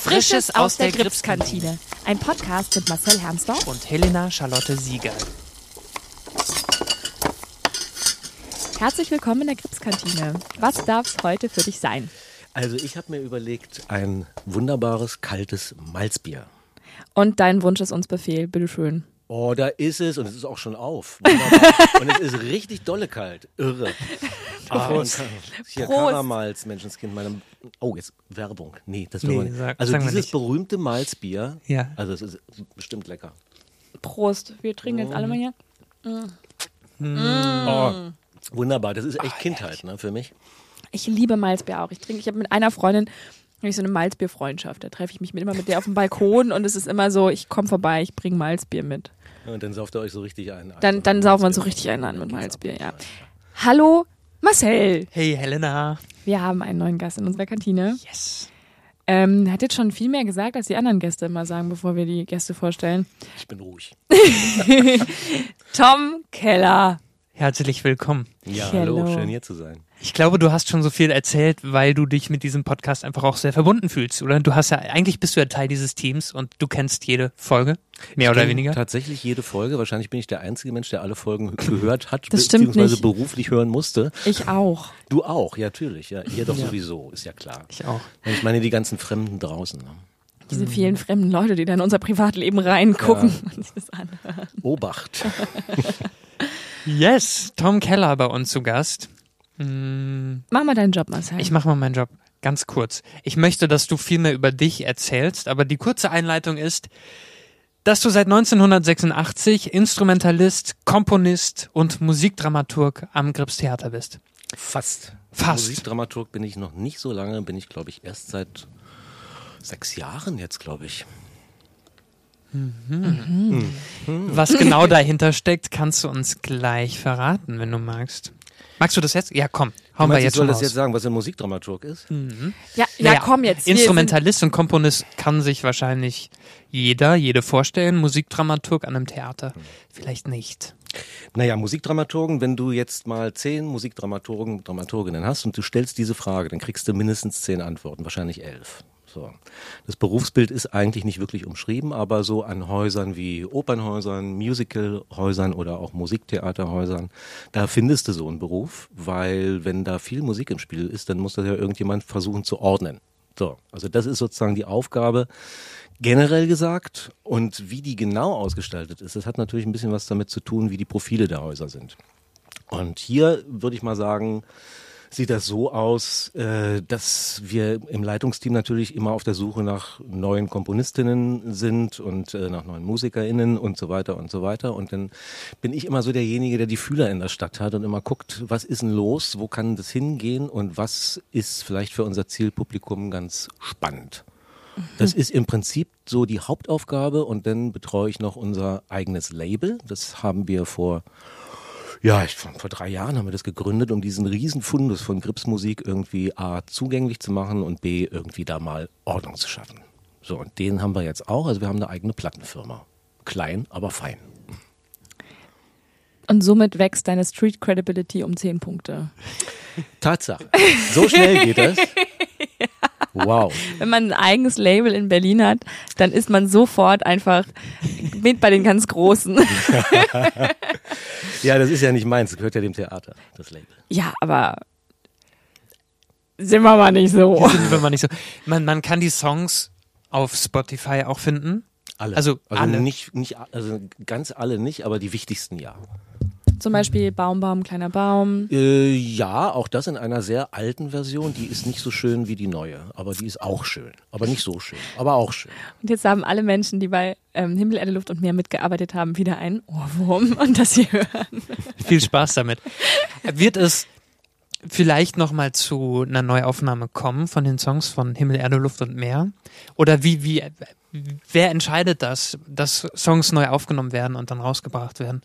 Frisches aus der Gripskantine. Ein Podcast mit Marcel Hermsdorf und Helena Charlotte Sieger. Herzlich willkommen in der Gripskantine. Was darf es heute für dich sein? Also ich habe mir überlegt, ein wunderbares, kaltes Malzbier. Und dein Wunsch ist uns Befehl, bitteschön. Oh, da ist es und es ist auch schon auf. Wunderbar. und es ist richtig dolle kalt. Irre. Prost. Ah, hier Prost. Karamalz, Menschenskind. Meine, oh, jetzt Werbung. Nee, das will nee, man nicht. also dieses berühmte Malzbier. Ja. Also es ist bestimmt lecker. Prost. Wir trinken jetzt alle mal hier. Mm. Mm. Oh, wunderbar. Das ist echt oh, Kindheit ne, für mich. Ich liebe Malzbier auch. Ich trinke, ich habe mit einer Freundin habe ich so eine Malzbierfreundschaft. Da treffe ich mich mit, immer mit der auf dem Balkon und es ist immer so, ich komme vorbei, ich bringe Malzbier mit. Und dann sauft ihr euch so richtig ein. Dann, dann saufen wir uns so richtig ein an mit Malzbier, ja. Hallo, Marcel. Hey, Helena. Wir haben einen neuen Gast in unserer Kantine. Yes. Ähm, hat jetzt schon viel mehr gesagt, als die anderen Gäste immer sagen, bevor wir die Gäste vorstellen. Ich bin ruhig. Tom Keller. Herzlich willkommen. Ja, hallo, schön hier zu sein. Ich glaube, du hast schon so viel erzählt, weil du dich mit diesem Podcast einfach auch sehr verbunden fühlst, oder? Du hast ja, eigentlich bist du ja Teil dieses Teams und du kennst jede Folge, mehr ich oder weniger. Tatsächlich jede Folge. Wahrscheinlich bin ich der einzige Mensch, der alle Folgen gehört hat, das beziehungsweise nicht. beruflich hören musste. Ich auch. Du auch, ja, natürlich. Ja, ihr doch ja. sowieso, ist ja klar. Ich auch. Ich meine die ganzen Fremden draußen. Ne? Diese vielen fremden Leute, die da in unser Privatleben reingucken ja. und sich das anhören. Obacht. Yes, Tom Keller bei uns zu Gast. Hm. Mach mal deinen Job, Marcel. Ich mach mal meinen Job. Ganz kurz. Ich möchte, dass du viel mehr über dich erzählst, aber die kurze Einleitung ist, dass du seit 1986 Instrumentalist, Komponist und Musikdramaturg am Grips Theater bist. Fast. Fast. Musikdramaturg bin ich noch nicht so lange, bin ich glaube ich erst seit sechs Jahren jetzt, glaube ich. Mhm. Mhm. Was genau dahinter steckt, kannst du uns gleich verraten, wenn du magst. Magst du das jetzt? Ja, komm. Hauen wir jetzt ich soll das jetzt sagen, was ein Musikdramaturg ist? Mhm. Ja, ja, naja, komm jetzt. Instrumentalist und Komponist kann sich wahrscheinlich jeder, jede vorstellen. Musikdramaturg an einem Theater vielleicht nicht. Naja, Musikdramaturgen, wenn du jetzt mal zehn Musikdramaturgen, Dramaturginnen hast und du stellst diese Frage, dann kriegst du mindestens zehn Antworten, wahrscheinlich elf. So. Das Berufsbild ist eigentlich nicht wirklich umschrieben, aber so an Häusern wie Opernhäusern, Musicalhäusern oder auch Musiktheaterhäusern, da findest du so einen Beruf, weil wenn da viel Musik im Spiel ist, dann muss das ja irgendjemand versuchen zu ordnen. So. Also das ist sozusagen die Aufgabe, generell gesagt. Und wie die genau ausgestaltet ist, das hat natürlich ein bisschen was damit zu tun, wie die Profile der Häuser sind. Und hier würde ich mal sagen, sieht das so aus, äh, dass wir im Leitungsteam natürlich immer auf der Suche nach neuen Komponistinnen sind und äh, nach neuen MusikerInnen und so weiter und so weiter. Und dann bin ich immer so derjenige, der die Fühler in der Stadt hat und immer guckt, was ist denn los, wo kann das hingehen und was ist vielleicht für unser Zielpublikum ganz spannend. Das ist im Prinzip so die Hauptaufgabe und dann betreue ich noch unser eigenes Label. Das haben wir vor ja, ich, vor, vor drei Jahren haben wir das gegründet, um diesen Riesenfundus von Gripsmusik irgendwie A zugänglich zu machen und B irgendwie da mal Ordnung zu schaffen. So, und den haben wir jetzt auch. Also wir haben eine eigene Plattenfirma. Klein, aber fein. Und somit wächst deine Street Credibility um zehn Punkte. Tatsache. So schnell geht das. Wow. Wenn man ein eigenes Label in Berlin hat, dann ist man sofort einfach mit bei den ganz Großen. ja, das ist ja nicht meins, das gehört ja dem Theater, das Label. Ja, aber sind wir mal nicht so. Sind wir mal nicht so. Man, man kann die Songs auf Spotify auch finden. Alle. Also, also alle. Nicht, nicht, also ganz alle nicht, aber die wichtigsten ja. Zum Beispiel Baum, Baum, kleiner Baum. Äh, ja, auch das in einer sehr alten Version. Die ist nicht so schön wie die neue, aber die ist auch schön. Aber nicht so schön, aber auch schön. Und jetzt haben alle Menschen, die bei ähm, Himmel, Erde, Luft und Meer mitgearbeitet haben, wieder einen Ohrwurm und das sie hören. Viel Spaß damit. Wird es vielleicht nochmal zu einer Neuaufnahme kommen von den Songs von Himmel, Erde, Luft und Meer? Oder wie, wie, wer entscheidet das, dass Songs neu aufgenommen werden und dann rausgebracht werden?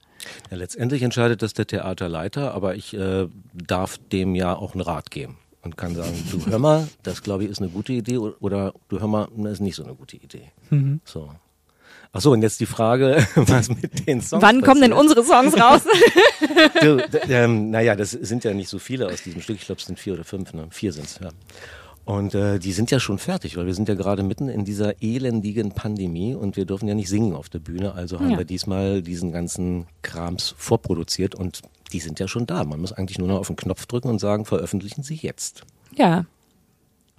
Ja, letztendlich entscheidet das der Theaterleiter, aber ich äh, darf dem ja auch einen Rat geben und kann sagen, du hör mal, das glaube ich ist eine gute Idee oder du hör mal, das ist nicht so eine gute Idee. Mhm. So. Ach so, und jetzt die Frage, was mit den Songs Wann passiert? kommen denn unsere Songs raus? du, ähm, naja, das sind ja nicht so viele aus diesem Stück. Ich glaube, es sind vier oder fünf. Ne? Vier sind es, ja. Und äh, die sind ja schon fertig, weil wir sind ja gerade mitten in dieser elendigen Pandemie und wir dürfen ja nicht singen auf der Bühne. Also haben Ja. wir diesmal diesen ganzen Krams vorproduziert und die sind ja schon da. Man muss eigentlich nur noch auf den Knopf drücken und sagen, veröffentlichen Sie jetzt. Ja,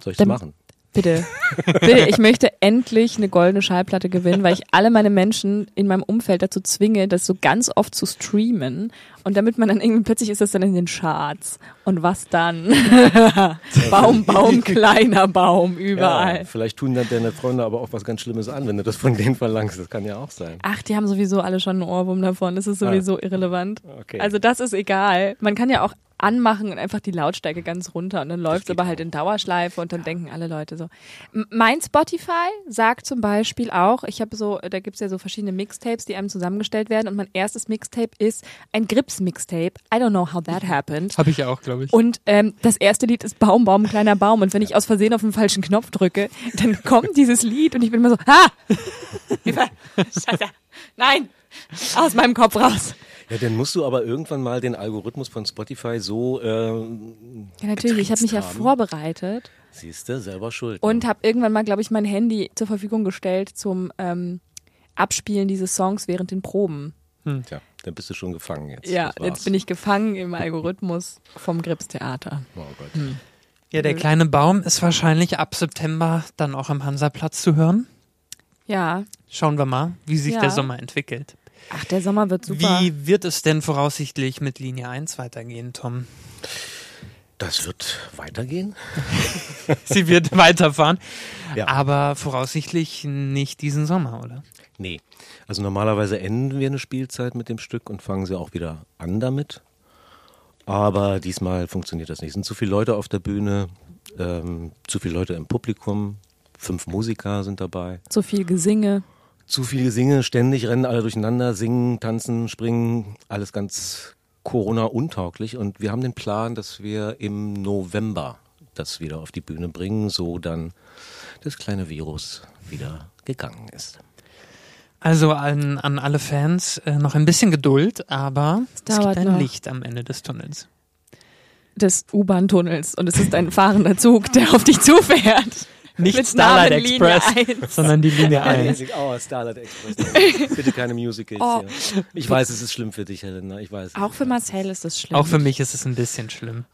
Soll ich das machen? Bitte. bitte, ich möchte endlich eine goldene Schallplatte gewinnen, weil ich alle meine Menschen in meinem Umfeld dazu zwinge, das so ganz oft zu streamen. Und damit man dann irgendwie plötzlich ist das dann in den Charts. Und was dann? Baum, Baum, kleiner Baum, überall. Ja, vielleicht tun dann deine Freunde aber auch was ganz Schlimmes an, wenn du das von denen verlangst. Das kann ja auch sein. Ach, die haben sowieso alle schon einen Ohrwurm davon. Das ist sowieso irrelevant. Okay. Also das ist egal. Man kann ja auch anmachen und einfach die Lautstärke ganz runter und dann läuft es aber halt in Dauerschleife und dann denken alle Leute so. Mein Spotify sagt zum Beispiel auch, ich habe so, da gibt's ja so verschiedene Mixtapes, die einem zusammengestellt werden und mein erstes Mixtape ist ein Grips-Mixtape. I don't know how that happened. Habe ich auch, glaube ich. Und ähm, das erste Lied ist Baum, Baum, kleiner Baum. Und wenn ich aus Versehen auf den falschen Knopf drücke, dann kommt dieses Lied und ich bin immer so, ha! Scheiße. Nein! Aus meinem Kopf raus. Ja, dann musst du aber irgendwann mal den Algorithmus von Spotify so, äh, Ja, natürlich. Ich habe mich ja haben. vorbereitet siehst du, selber schuld. und ne? habe irgendwann mal, glaube ich, mein Handy zur Verfügung gestellt zum ähm, Abspielen dieses Songs während den Proben. Tja, dann bist du schon gefangen jetzt. Ja, jetzt bin ich gefangen im Algorithmus vom Grips Theater. Oh Gott. Ja, der kleine Baum ist wahrscheinlich ab September dann auch am Hansaplatz zu hören. Ja. Schauen wir mal, wie sich Ja. der Sommer entwickelt. Ach, der Sommer wird super. Wie wird es denn voraussichtlich mit Linie 1 weitergehen, Tom? Das wird weitergehen? Sie wird weiterfahren, Ja. aber voraussichtlich nicht diesen Sommer, oder? Nee. Also normalerweise enden wir eine Spielzeit mit dem Stück und fangen sie auch wieder an damit. Aber diesmal funktioniert das nicht. Es sind zu viele Leute auf der Bühne, ähm, zu viele Leute im Publikum, fünf Musiker sind dabei. So viel Gesinge. Zu viele Singe, ständig rennen alle durcheinander, singen, tanzen, springen, alles ganz Corona-untauglich. Und wir haben den Plan, dass wir im November das wieder auf die Bühne bringen, so dann das kleine Virus wieder gegangen ist. Also an, an alle Fans äh, noch ein bisschen Geduld, aber es, gibt ein noch. Licht am Ende des Tunnels. des U-Bahn-Tunnels und es ist ein fahrender Zug, der auf dich zufährt. Nicht Mit Starlight Namen Linie Express, 1. sondern die Linie 1. Oh, Starlight Express. Bitte keine Musicals Oh. hier. Ich weiß, es ist schlimm für dich, Helena. Ich weiß. Auch für Marcel ist das schlimm. Auch für mich ist es ein bisschen schlimm.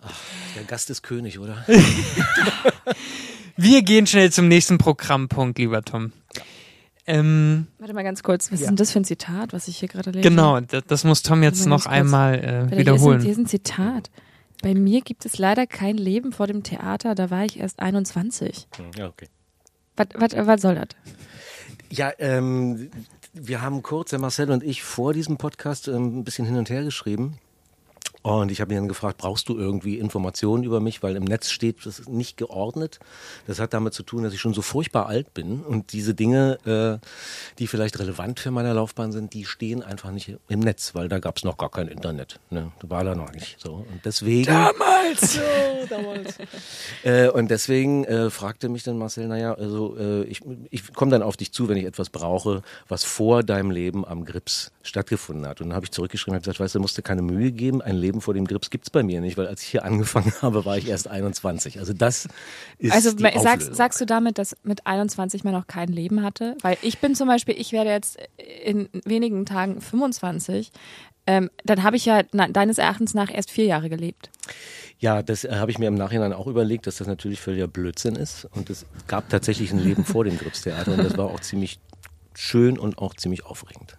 Der Gast ist König, oder? Wir gehen schnell zum nächsten Programmpunkt, lieber Tom. Ähm, Warte mal ganz kurz, was Ja. ist denn das für ein Zitat, was ich hier gerade lese? genau, das, das muss Tom jetzt noch kurz. einmal äh, Hier ist, ein, wiederholen. hier ist ein Zitat. Bei mir gibt es leider kein Leben vor dem Theater, da war ich erst 21. Ja, okay. Was, was, was soll das? Ja, ähm, wir haben kurz, der Marcel und ich, vor diesem Podcast ähm, ein bisschen hin und her geschrieben. Und ich habe ihn dann gefragt, brauchst du irgendwie Informationen über mich? Weil im Netz steht, das ist nicht geordnet. Das hat damit zu tun, dass ich schon so furchtbar alt bin. Und diese Dinge, äh, die vielleicht relevant für meine Laufbahn sind, die stehen einfach nicht im Netz, weil da gab es noch gar kein Internet. Ne? Da war da noch nicht so. Und deswegen. Damals! So, damals. äh, und deswegen äh, fragte mich dann Marcel, naja, also äh, ich, ich komme dann auf dich zu, wenn ich etwas brauche, was vor deinem Leben am Grips stattgefunden hat. Und dann habe ich zurückgeschrieben und gesagt, weißt du, musst dir keine Mühe geben, ein Leben vor dem Grips gibt's bei mir nicht, weil als ich hier angefangen habe, war ich erst 21. Also das ist Also die sagst, sagst du damit, dass mit 21 man noch kein Leben hatte? Weil ich bin zum Beispiel, ich werde jetzt in wenigen Tagen 25. Ähm, dann habe ich ja na, deines Erachtens nach erst vier Jahre gelebt. Ja, das äh, habe ich mir im Nachhinein auch überlegt, dass das natürlich völliger Blödsinn ist. Und es gab tatsächlich ein Leben vor dem Gripstheater und das war auch ziemlich schön und auch ziemlich aufregend.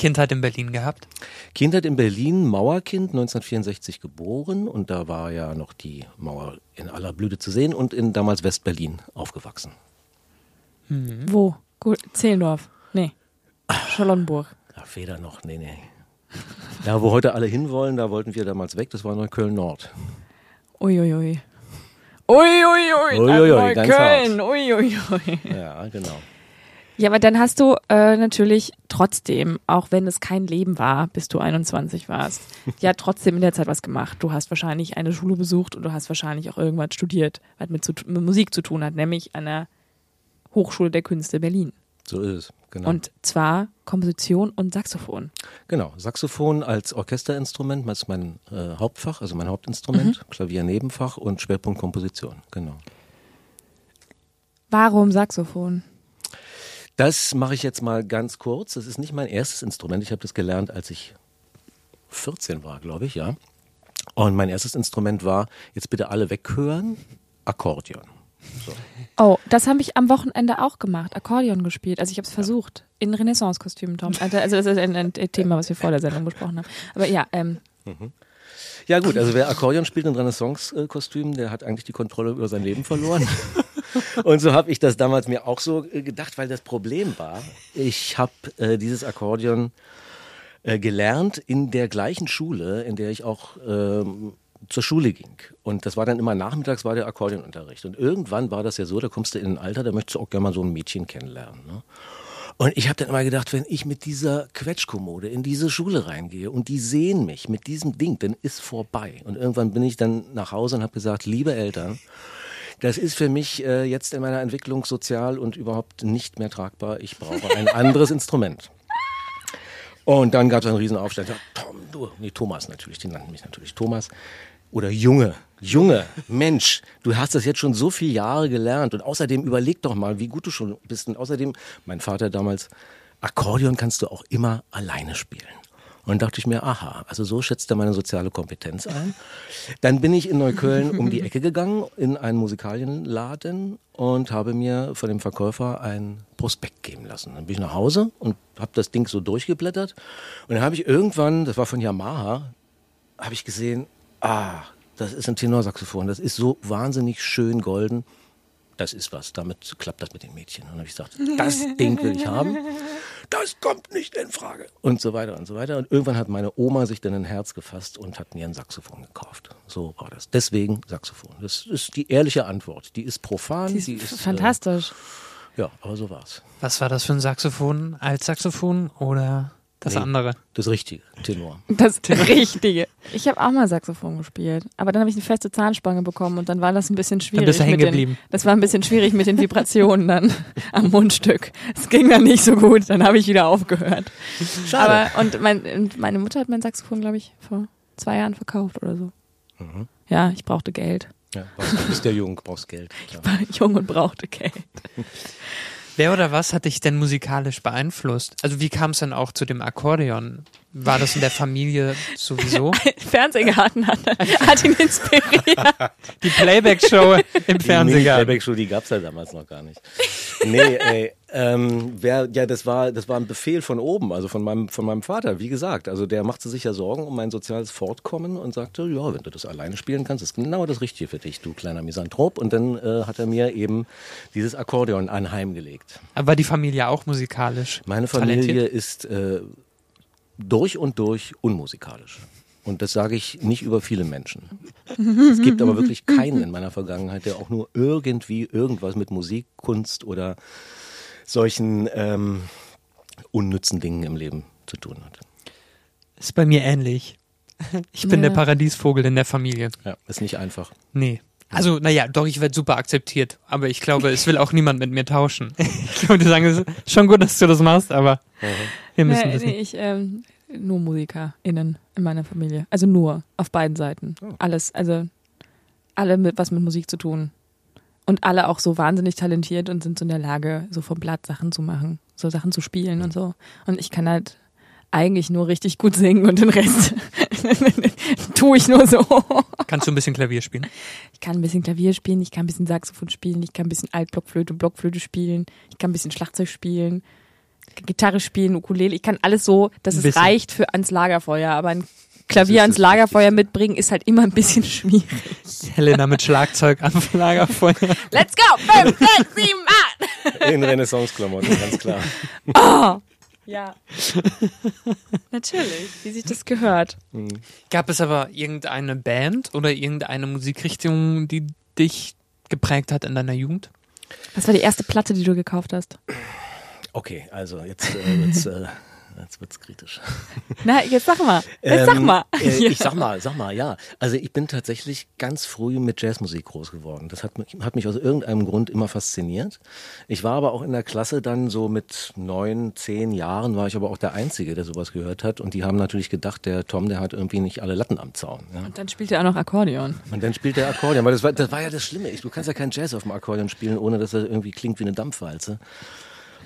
Kindheit in Berlin gehabt. Kindheit in Berlin, Mauerkind, 1964 geboren und da war ja noch die Mauer in aller Blüte zu sehen und in damals Westberlin aufgewachsen. Wo? Gut, Zehlendorf. Nee. Charlottenburg. Ja, Feder noch, nee, nee. Da, wo heute alle hinwollen, da wollten wir damals weg, das war Neukölln-Nord. Uiuiui. Uiuiui. Uiuiui, ganz Neukölln. Uiuiui. Ja, genau. Ja, aber dann hast du äh, natürlich trotzdem, auch wenn es kein Leben war, bis du 21 warst, ja trotzdem in der Zeit was gemacht. Du hast wahrscheinlich eine Schule besucht und du hast wahrscheinlich auch irgendwas studiert, was mit, zu, mit Musik zu tun hat, nämlich an der Hochschule der Künste Berlin. So ist es, genau. Und zwar Komposition und Saxophon. genau, Saxophon als Orchesterinstrument, das ist mein äh, Hauptfach, also mein Hauptinstrument, Klavier Nebenfach und Schwerpunkt Komposition, genau. Warum Saxophon? Das mache ich jetzt mal ganz kurz. Das ist nicht mein erstes Instrument. Ich habe das gelernt, als ich 14 war, glaube ich, ja. Und mein erstes Instrument war, jetzt bitte alle weghören, Akkordeon. So. Oh, das habe ich am Wochenende auch gemacht, Akkordeon gespielt. Also ich habe es versucht, in Renaissance-Kostümen, Tom. Also also das ist ein, ein Thema, was wir vor der Sendung besprochen haben. Aber ja, ähm, Ja gut, also wer Akkordeon spielt in Renaissance-Kostümen, der hat eigentlich die Kontrolle über sein Leben verloren. Und so habe ich das damals mir auch so äh, gedacht, weil das Problem war, ich habe äh, dieses Akkordeon äh, gelernt in der gleichen Schule, in der ich auch ähm, zur Schule ging. Und das war dann immer nachmittags war der Akkordeonunterricht. Und irgendwann war das ja so, da kommst du in ein Alter, da möchtest du auch gerne mal so ein Mädchen kennenlernen. Ne? Und ich habe dann immer gedacht, wenn ich mit dieser Quetschkommode in diese Schule reingehe und die sehen mich mit diesem Ding, dann ist vorbei. Und irgendwann bin ich dann nach Hause und habe gesagt, liebe Eltern, das ist für mich äh, jetzt in meiner Entwicklung sozial und überhaupt nicht mehr tragbar. Ich brauche ein anderes Instrument. Und dann gab es einen riesen Aufstand. Tom, du, nee, Thomas natürlich, die nannten mich natürlich Thomas. Oder Junge, Junge, Mensch, du hast das jetzt schon so viele Jahre gelernt und außerdem überleg doch mal, wie gut du schon bist. Und außerdem, mein Vater damals, Akkordeon kannst du auch immer alleine spielen. Und dachte ich mir, aha, also so schätzt er meine soziale Kompetenz ein. Dann bin ich in Neukölln um die Ecke gegangen in einen Musikalienladen und habe mir von dem Verkäufer ein Prospekt geben lassen. Dann bin ich nach Hause und habe das Ding so durchgeblättert und dann habe ich irgendwann, das war von Yamaha, habe ich gesehen, ah, das ist ein Tenorsaxophon, das ist so wahnsinnig schön golden. Das ist was, damit klappt das mit den Mädchen. Und dann habe ich gesagt, das Ding will ich haben. Das kommt nicht in Frage. Und so weiter und so weiter. Und irgendwann hat meine Oma sich dann ein Herz gefasst und hat mir ein Saxophon gekauft. So war das. Deswegen Saxophon. Das ist die ehrliche Antwort. Die ist profan. die ist fantastisch. Äh, ja, aber so war's. Was war das für ein Saxophon? Altssaxophon oder das Nee. andere? Das richtige Tenor. Das Richtige. Ich habe auch mal Saxophon gespielt, aber dann habe ich eine feste Zahnspange bekommen und dann war das ein bisschen schwierig. bist du hängen mit den, geblieben. das war ein bisschen schwierig mit den Vibrationen dann am Mundstück. Es ging dann nicht so gut, dann habe ich wieder aufgehört. Schade. Aber und, mein, und meine Mutter hat mein Saxophon, glaube ich, vor zwei Jahren verkauft oder so. Mhm. Ja, ich brauchte Geld. Ja, brauchst- du bist der Jung, brauchst Geld. Klar. War jung und brauchte Geld. Wer oder was hat dich denn musikalisch beeinflusst? Also wie kam es denn auch zu dem Akkordeon? War das in der Familie sowieso? Fernsehgarten hat, hat ihn inspiriert. Die Playback-Show im Die Fernsehen. Playback-Show, die gab's ja damals noch gar nicht. Nee, ey, ähm, wer, ja, das war, das war ein Befehl von oben, also von meinem, von meinem Vater, wie gesagt. Also der machte sich ja Sorgen um mein soziales Fortkommen und sagte, ja, wenn du das alleine spielen kannst, ist genau das Richtige für dich, du kleiner Misanthrop. Und dann äh, hat er mir eben dieses Akkordeon anheimgelegt. Aber war die Familie auch musikalisch? Meine Familie talentiert? ist äh, durch und durch unmusikalisch. Und das sage ich nicht über viele Menschen. Es gibt aber wirklich keinen in meiner Vergangenheit, der auch nur irgendwie irgendwas mit Musik, Kunst oder solchen ähm, unnützen Dingen im Leben zu tun hat. Ist bei mir ähnlich. Ich bin Ja. der Paradiesvogel in der Familie. Ja, ist nicht einfach. Nee. Also, naja, doch, ich werde super akzeptiert. Aber ich glaube, es will auch niemand mit mir tauschen. Ich glaube, die sagen, es ist schon gut, dass du das machst, aber wir müssen Nee, das nee, nicht. ich, ähm, nur MusikerInnen in meiner Familie. Also nur, auf beiden Seiten. Oh. Alles, also alle mit was mit Musik zu tun. Und alle auch so wahnsinnig talentiert und sind so in der Lage, so vom Blatt Sachen zu machen, so Sachen zu spielen und so. Und ich kann halt eigentlich nur richtig gut singen und den Rest tue ich nur so. Kannst du ein bisschen Klavier spielen? Ich kann ein bisschen Klavier spielen, ich kann ein bisschen Saxophon spielen, ich kann ein bisschen Altblockflöte, Blockflöte spielen, ich kann ein bisschen Schlagzeug spielen, ich kann Gitarre spielen, Ukulele, ich kann alles so, dass es reicht für ans Lagerfeuer, aber ein Klavier ans Lagerfeuer mitbringen ist halt immer ein bisschen schwierig. Helena mit Schlagzeug am Lagerfeuer. Let's go! Fünf, sechs, sieben, acht! In Renaissance-Klamotten, ganz klar. Oh! Ja. Natürlich, wie sich das gehört. Gab es aber irgendeine Band oder irgendeine Musikrichtung, die dich geprägt hat in deiner Jugend? Was war die erste Platte, die du gekauft hast? Okay, also jetzt äh, wird's, äh, Jetzt wird's kritisch. Na, jetzt sag mal. Jetzt sag Ähm, mal. Äh, ich sag mal, sag mal, ja. Also ich bin tatsächlich ganz früh mit Jazzmusik groß geworden. Das hat mich, hat mich aus irgendeinem Grund immer fasziniert. Ich war aber auch in der Klasse dann so mit neun, zehn Jahren war ich aber auch der Einzige, der sowas gehört hat. Und die haben natürlich gedacht, der Tom, der hat irgendwie nicht alle Latten am Zaun. Ja. Und dann spielt er auch noch Akkordeon. Und dann spielt der Akkordeon, weil das war, das war ja das Schlimme. Du kannst ja kein Jazz auf dem Akkordeon spielen, ohne dass er irgendwie klingt wie eine Dampfwalze.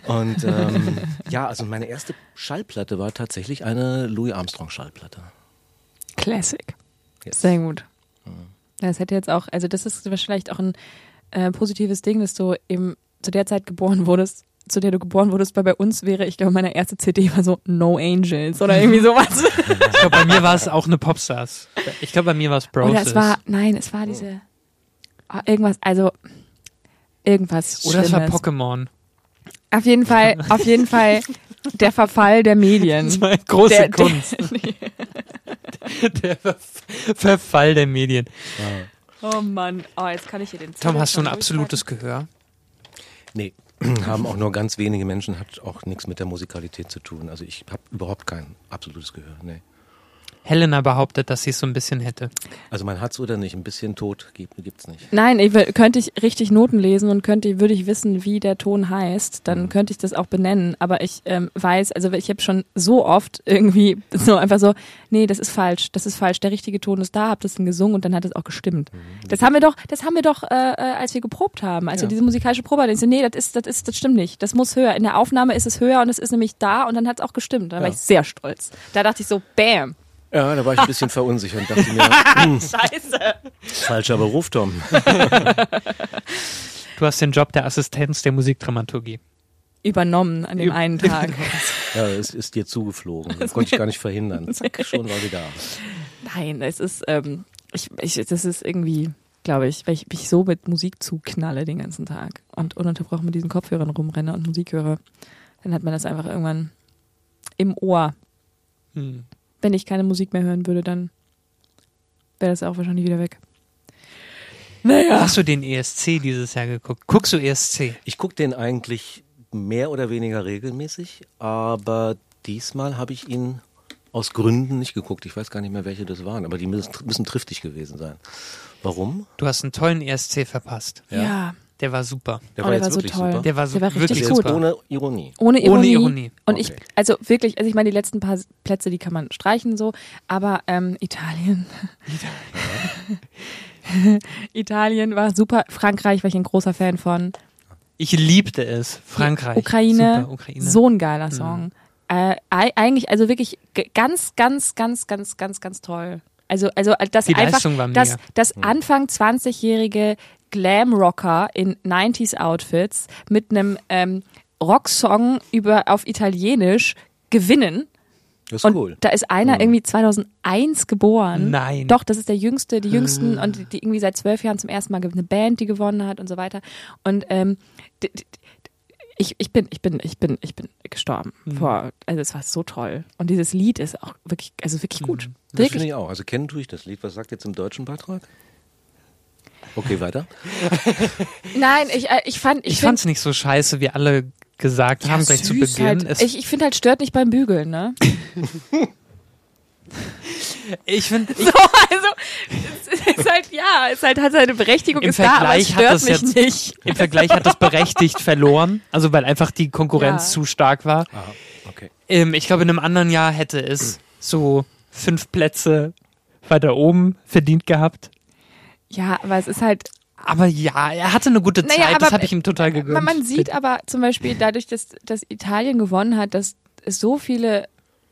Und ähm, ja, also meine erste Schallplatte war tatsächlich eine Louis Armstrong Schallplatte. Classic. Yes. Sehr gut. Ja, Das hätte jetzt auch, also das ist vielleicht auch ein äh, positives Ding, dass du eben zu der Zeit geboren wurdest, zu der du geboren wurdest, weil bei uns wäre, ich glaube, meine erste CD war so No Angels oder irgendwie sowas. Ich glaube, bei mir war es auch eine Popstars. Ich glaube, bei mir war es Broses. Oder es war, nein, es war diese, ah, irgendwas, also irgendwas Oder es war Schlimmes. Pokémon. Auf jeden Fall, auf jeden Fall der Verfall der Medien. Das war eine große Der- der- Kunst. der Ver Verfall der Medien. Oh Mann, oh, jetzt kann ich hier den Tom, Zettel hast du ein absolutes Gehör? Nee, haben auch nur ganz wenige Menschen, hat auch nichts mit der Musikalität zu tun. Also ich habe überhaupt kein absolutes Gehör. Nee. Helena behauptet, dass sie es so ein bisschen hätte. Also man hat's oder nicht, ein bisschen tot gibt, gibt's nicht. Nein, ich, könnte ich richtig Noten lesen und könnte, würde ich wissen, wie der Ton heißt, Mhm. dann könnte ich das auch benennen. Aber ich ähm, weiß, also ich habe schon so oft irgendwie so einfach so, nee, das ist falsch, das ist falsch. Der richtige Ton ist da, hab das dann gesungen und dann hat es auch gestimmt. Mhm. Das haben wir doch, das haben wir doch, äh, äh, als wir geprobt haben, als wir Ja. diese musikalische Probe hatten. Ich so, nee, das ist, das ist, das stimmt nicht. Das muss höher. In der Aufnahme ist es höher und es ist nämlich da und dann hat es auch gestimmt. Da war Ja. ich sehr stolz. Da dachte ich so, bam. Ja, da war ich ein bisschen verunsichert und dachte mir, hm, Scheiße. falscher Beruf, Tom. Du hast den Job der Assistenz der Musikdramaturgie. Übernommen an dem Üb- einen Tag. Ja, es ist dir zugeflogen. Das konnte ich gar nicht verhindern. Zack, schon war sie da. Nein, es ist, ähm, ich, ich, das ist irgendwie, glaube ich, weil ich mich so mit Musik zuknalle den ganzen Tag und ununterbrochen mit diesen Kopfhörern rumrenne und Musik höre, dann hat man das einfach irgendwann im Ohr. Hm. Wenn ich keine Musik mehr hören würde, dann wäre das auch wahrscheinlich wieder weg. Naja. Hast du den ESC dieses Jahr geguckt? Guckst du ESC? Ich gucke den eigentlich mehr oder weniger regelmäßig, aber diesmal habe ich ihn aus Gründen nicht geguckt. Ich weiß gar nicht mehr, welche das waren, aber die müssen, müssen triftig gewesen sein. Warum? Du hast einen tollen ESC verpasst. ja. Der war super. Der Oh, war der jetzt war so wirklich toll. super. Der war, so Der war richtig wirklich gut. ohne Ironie. Ohne Ironie. Ohne Ironie. Und Okay. ich, also wirklich, also ich meine, die letzten paar Plätze, die kann man streichen so, aber ähm, Italien. Italien war super. Frankreich war ich ein großer Fan von. Ich liebte es. Frankreich. Ukraine, Super, Ukraine. so ein geiler Song. Äh, ei- eigentlich, also wirklich ganz, ganz, ganz, ganz, ganz, ganz toll. Also, also äh, das Die einfach, Leistung war mega. das, das Anfang 20-jährige Glam-Rocker in 90s-Outfits mit einem ähm, Rocksong über auf Italienisch gewinnen. Das ist Und cool. da ist einer irgendwie 2001 geboren. Nein. Doch, das ist der jüngste, die jüngsten und die, die irgendwie seit zwölf Jahren zum ersten Mal eine Band, die gewonnen hat und so weiter. Und ähm, d- d- ich, ich bin, ich bin, ich bin, ich bin gestorben. Mhm. Vor, also es war so toll. Und dieses Lied ist auch wirklich, also wirklich gut. Mhm. Das finde ich auch. Also kennen tue ich das Lied. Was sagt jetzt im deutschen Beitrag? Okay, weiter. Nein, ich, äh, ich fand, ich, Ich find- fand's nicht so scheiße, wie alle gesagt haben, gleich zu Beginn. Halt. Es, Ich, ich finde halt, stört nicht beim Bügeln, ne? ich finde, So, also, es ist halt, ja, es halt, hat seine Berechtigung, Im ist da, aber es Vergleich hat stört das mich jetzt- nicht. im Vergleich hat das berechtigt verloren. Also, weil einfach die Konkurrenz Ja. zu stark war. Aha, okay. Ähm, ich glaube, in einem anderen Jahr hätte es so fünf Plätze weiter oben verdient gehabt. Ja, aber es ist halt, Aber ja, er hatte eine gute Naja, Zeit, das habe ich ihm total gegönnt. Man, man sieht aber zum Beispiel dadurch, dass, dass Italien gewonnen hat, dass es so viele,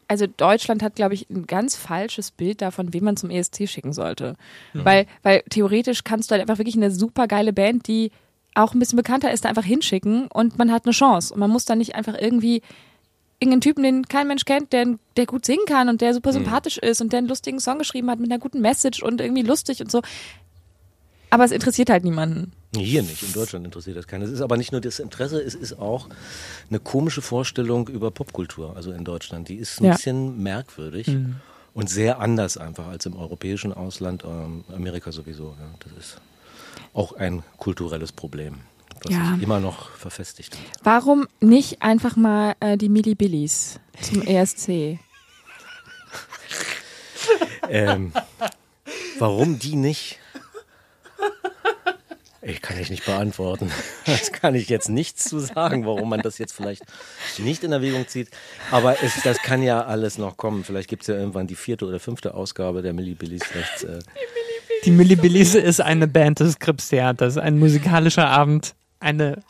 also Deutschland hat, glaube ich, ein ganz falsches Bild davon, wen man zum ESC schicken sollte. Weil, weil theoretisch kannst du halt einfach wirklich eine super geile Band, die auch ein bisschen bekannter ist, da einfach hinschicken und man hat eine Chance. Und man muss dann nicht einfach irgendwie irgendeinen Typen, den kein Mensch kennt, der, der gut singen kann und der super sympathisch ist und der einen lustigen Song geschrieben hat mit einer guten Message und irgendwie lustig und so. Aber es interessiert halt niemanden. Hier nicht, in Deutschland interessiert das keinen. Es ist aber nicht nur das Interesse, es ist auch eine komische Vorstellung über Popkultur, also in Deutschland. Die ist ein Ja. bisschen merkwürdig und sehr anders einfach als im europäischen Ausland, ähm, Amerika sowieso. Ja. Das ist auch ein kulturelles Problem. was Ja. sich immer noch verfestigt hat. Warum nicht einfach mal äh, die Millibillies zum ESC? Ähm, warum die nicht? Ich kann ich nicht beantworten. Das kann ich jetzt nichts zu sagen, warum man das jetzt vielleicht nicht in Erwägung zieht. Aber es, das kann ja alles noch kommen. Vielleicht gibt es ja irgendwann die vierte oder fünfte Ausgabe der Millibillies. Vielleicht, äh, Die Millibillise ist eine Band des Krippstheaters, ein musikalischer Abend, eine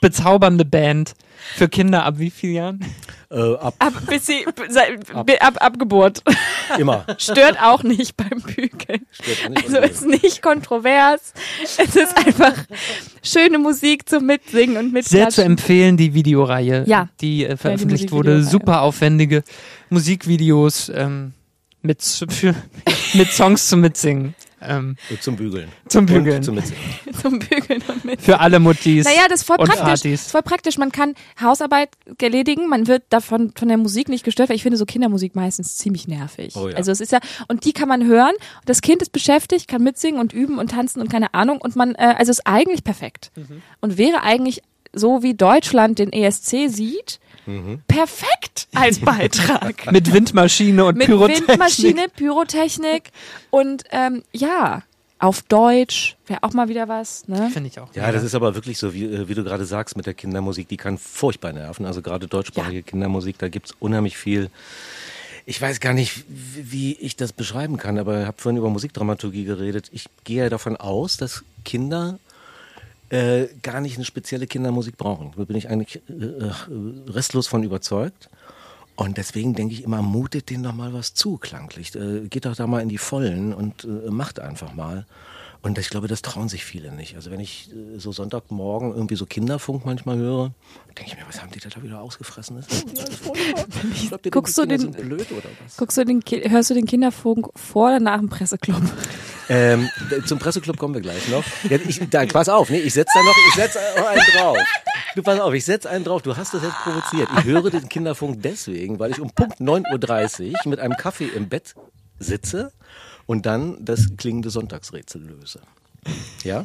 bezaubernde Band für Kinder ab wie vielen Jahren? äh, ab Ab, bis sie, seit- bi- ab, ab Geburt. immer. Stört auch nicht beim Bügeln. Stört auch nicht Also ist nicht kontrovers. Es ist einfach schöne Musik zum Mitsingen und Sehr zu Mitklatschen. empfehlen, die Videoreihe, Ja. die äh, veröffentlicht wurde. Musikvideoreihe. Super aufwendige Musikvideos ähm, mit, für, mit Songs zum Mitsingen. Ähm, Zum Bügeln. zum Bügeln. Und zum Mitsingen. zum Bügeln und Mitsingen. für alle Muttis. Naja, das ist voll und praktisch. Das Partys. ist voll praktisch. Man kann Hausarbeit erledigen, man wird davon von der Musik nicht gestört, weil ich finde so Kindermusik meistens ziemlich nervig. Oh ja. Also es ist ja, und die kann man hören, das Kind ist beschäftigt, kann mitsingen und üben und tanzen und keine Ahnung und man, äh, also ist eigentlich perfekt. Mhm. Und wäre eigentlich so wie Deutschland den ESC sieht, Mhm. perfekt als Beitrag. Mit Windmaschine und Mit Pyrotechnik. Windmaschine, Pyrotechnik und ähm, ja, auf Deutsch wäre auch mal wieder was. Ne? Finde ich auch. Ja, das ist aber wirklich so, wie, äh, wie du gerade sagst, mit der Kindermusik, die kann furchtbar nerven. Also gerade deutschsprachige Kindermusik, da gibt's unheimlich viel. Ich weiß gar nicht, wie wie ich das beschreiben kann, aber ich habe vorhin über Musikdramaturgie geredet. Ich gehe ja davon aus, dass Kinder äh, gar nicht eine spezielle Kindermusik brauchen. Da bin ich eigentlich äh, äh, restlos von überzeugt. Und deswegen denke ich immer, mutet denen doch mal was zu, klanglich. Äh, geht doch da mal in die Vollen und äh, macht einfach mal. Und ich glaube, das trauen sich viele nicht. Also wenn ich äh, so Sonntagmorgen irgendwie so Kinderfunk manchmal höre, denke ich mir, was haben die da wieder ausgefressen? Das. Glaubt ihr, Guckst die du Kinder den- sind blöd oder was? Guckst du den, hörst du den Kinderfunk vor oder nach dem Presseclub? Ähm, zum Presseclub kommen wir gleich noch. Ja, ich, da, pass auf, nee, ich setze da noch, ich setze einen drauf. Du pass auf, ich setze einen drauf. Du hast das jetzt provoziert. Ich höre den Kinderfunk deswegen, weil ich um Punkt 9.30 Uhr mit einem Kaffee im Bett sitze und dann das klingende Sonntagsrätsel löse. Ja?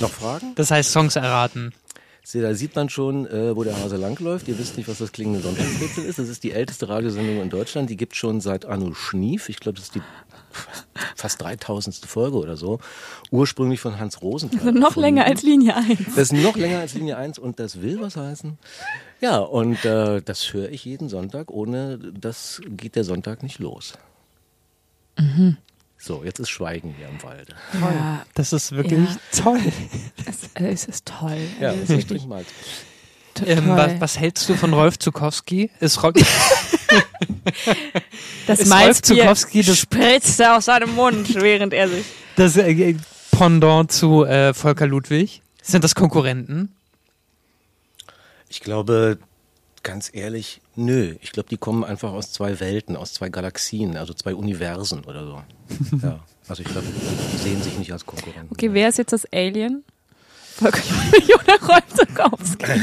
Noch Fragen? Das heißt Songs erraten. Seht, Da sieht man schon, äh, wo der Hase langläuft. Ihr wisst nicht, was das klingende Sonntagsrätsel ist. Das ist die älteste Radiosendung in Deutschland. Die gibt schon seit Arno Schnief. Ich glaube, das ist die fast 3000. Folge oder so. Ursprünglich von Hans Rosenthal. noch erfunden. länger als Linie 1. Das ist noch länger als Linie 1 und das will was heißen. Ja, und äh, das höre ich jeden Sonntag. Ohne das geht der Sonntag nicht los. So, jetzt ist Schweigen hier im Walde. Ja, Das ist wirklich toll. es, es ist toll. Ja, es ist ich wirklich trinke mal. Ähm, was, was hältst du von Rolf Zukowski? Ist Rolf, das ist Rolf Zukowski das- spritzte aus seinem Mund, während er sich... das äh, Pendant zu äh, Volker Ludwig? Sind das Konkurrenten? Ich glaube, ganz ehrlich, nö. Ich glaube, die kommen einfach aus zwei Welten, aus zwei Galaxien, also zwei Universen oder so. ja, also ich glaube, die sehen sich nicht als Konkurrenten. Okay, wer ist jetzt das Alien? Volker Ludwig oder Rolf Zukowski?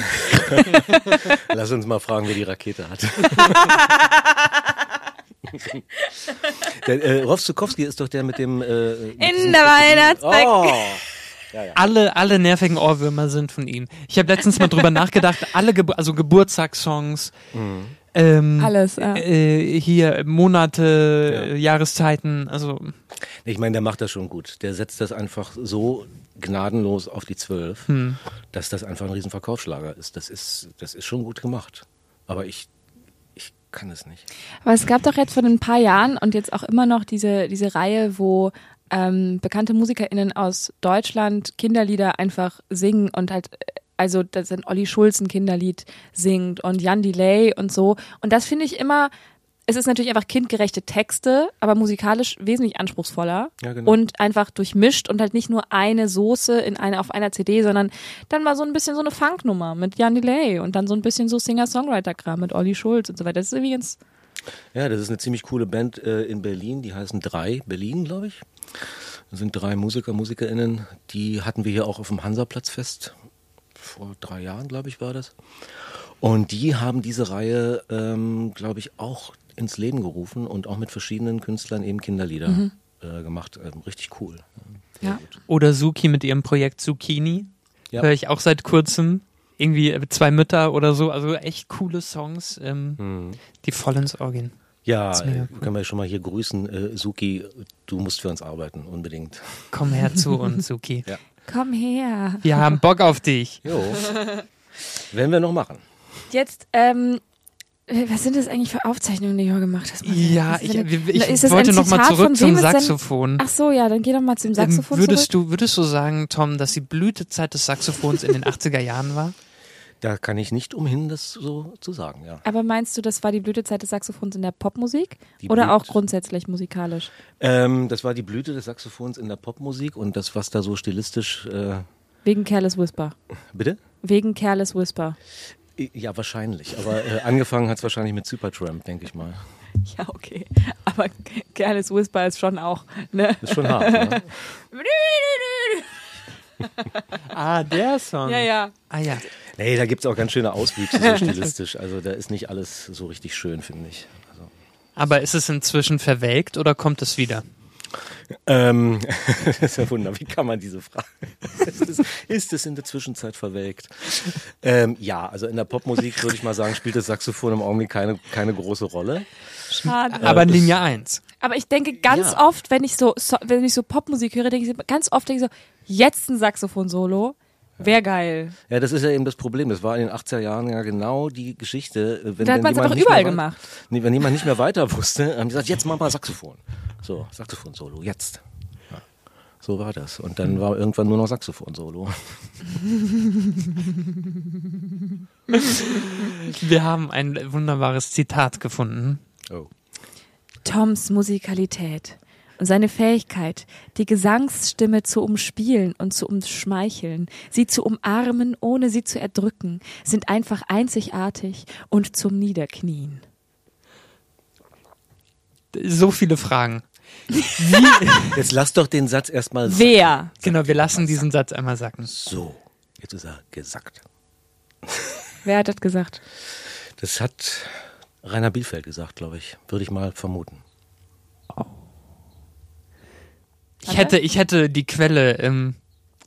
Lass uns mal fragen, wer die Rakete hat. der, äh, Rolf Zukowski ist doch der mit dem... Äh, mit In der Krokodil. Alle, alle nervigen Ohrwürmer sind von ihm. Ich habe letztens mal drüber nachgedacht, alle Gebu also Geburtstagssongs, ähm, Alles, ja. äh, hier Monate, Ja. Jahreszeiten, also Ich meine, der macht das schon gut. Der setzt das einfach so gnadenlos auf die Zwölf, dass das einfach ein Riesenverkaufsschlager ist. Das ist, das ist schon gut gemacht. Aber ich, ich kann es nicht. Aber es gab doch jetzt vor ein paar Jahren und jetzt auch immer noch diese, diese Reihe, wo ähm, bekannte MusikerInnen aus Deutschland Kinderlieder einfach singen und halt, also das sind Olli Schulz ein Kinderlied singt und Jan Delay und so. Und das finde ich immer, es ist natürlich einfach kindgerechte Texte, aber musikalisch wesentlich anspruchsvoller Ja, genau. und einfach durchmischt und halt nicht nur eine Soße in eine, auf einer CD, sondern dann mal so ein bisschen so eine Funknummer mit Jan Delay und dann so ein bisschen so Singer-Songwriter-Kram mit Olli Schulz und so weiter. Das ist ganz, Ja, das ist eine ziemlich coole Band äh, in Berlin. Die heißen Drei Berlin, glaube ich. Das sind drei Musiker, MusikerInnen. Die hatten wir hier auch auf dem Hansaplatzfest. Vor drei Jahren, glaube ich, war das. Und die haben diese Reihe, ähm, glaube ich, auch ins Leben gerufen und auch mit verschiedenen Künstlern eben Kinderlieder äh, gemacht. Ähm, richtig cool. Ja. oder Suki mit ihrem Projekt Zucchini. Ja. Höre ich auch seit kurzem. Irgendwie äh, zwei Mütter oder so, also echt coole Songs, ähm, Hm. die voll ins Ohr gehen. Ja, äh, können wir schon mal hier grüßen. Äh, Suki, du musst für uns arbeiten, unbedingt. Komm her zu uns, Suki. Ja. Komm her. Wir haben Bock auf dich. Jo. Werden wir noch machen. Jetzt, ähm, was sind das eigentlich für Aufzeichnungen, die du gemacht hast? Ja, ich, ich, ich Ist wollte ein noch mal Zitat zurück von zum Saxophon. Ach so, ja, dann geh doch mal zum Saxophon Ähm, würdest zurück. du, würdest du sagen, Tom, dass die Blütezeit des Saxophons in den 80er Jahren war? Da kann ich nicht umhin, das so zu sagen, ja. Aber meinst du, das war die Blütezeit des Saxophons in der Popmusik? Die Oder Blüte- auch grundsätzlich musikalisch? Ähm, das war die Blüte des Saxophons in der Popmusik und das, was da so stilistisch, äh, Wegen Careless Whisper. bitte? Wegen Careless Whisper. Ja, wahrscheinlich. Aber äh, angefangen hat es wahrscheinlich mit Supertramp, denke ich mal. Ja, okay. Aber Careless Whisper ist schon auch, ne? Ist schon hart, ne? Ah, der Song. Ja, ja. Ah ja. Nee, da gibt es auch ganz schöne Auswüchse so stilistisch. Also da ist nicht alles so richtig schön, finde ich. Also, Aber ist es inzwischen verwelkt oder kommt es wieder? ähm, das ist ja Wunder, wie kann man diese Frage? ist, es, ist es in der Zwischenzeit verwelkt? Ähm, ja, also in der Popmusik würde ich mal sagen, spielt das Saxophon im Augenblick keine, keine große Rolle. Schade. Aber das- Linie 1. Aber ich denke ganz Ja. oft, wenn ich so, so wenn ich so Popmusik höre, denke ich ganz oft denke ich so, jetzt ein Saxophon-Solo, wäre geil. Ja, das ist ja eben das Problem. Das war in den 80er Jahren ja genau die Geschichte. Wenn, Da hat jemand einfach nicht überall mehr gemacht. Nee, wenn jemand nicht mehr weiter wusste, haben die gesagt, jetzt mach mal Saxophon. So, Saxophon-Solo, jetzt. Ja, so war das. Und dann war irgendwann nur noch Saxophon-Solo. Wir haben ein wunderbares Zitat gefunden. Oh. Toms Musikalität und seine Fähigkeit, die Gesangsstimme zu umspielen und zu umschmeicheln, sie zu umarmen, ohne sie zu erdrücken, sind einfach einzigartig und zum Niederknien. So viele Fragen. Jetzt lass doch den Satz erstmal Wer? Genau, wir lassen diesen Satz einmal sacken. so. Jetzt ist er gesagt. Wer hat das gesagt? Das hat Rainer Bielfeld gesagt, glaube ich. Würde ich mal vermuten. Ich hätte, ich hätte die Quelle ähm,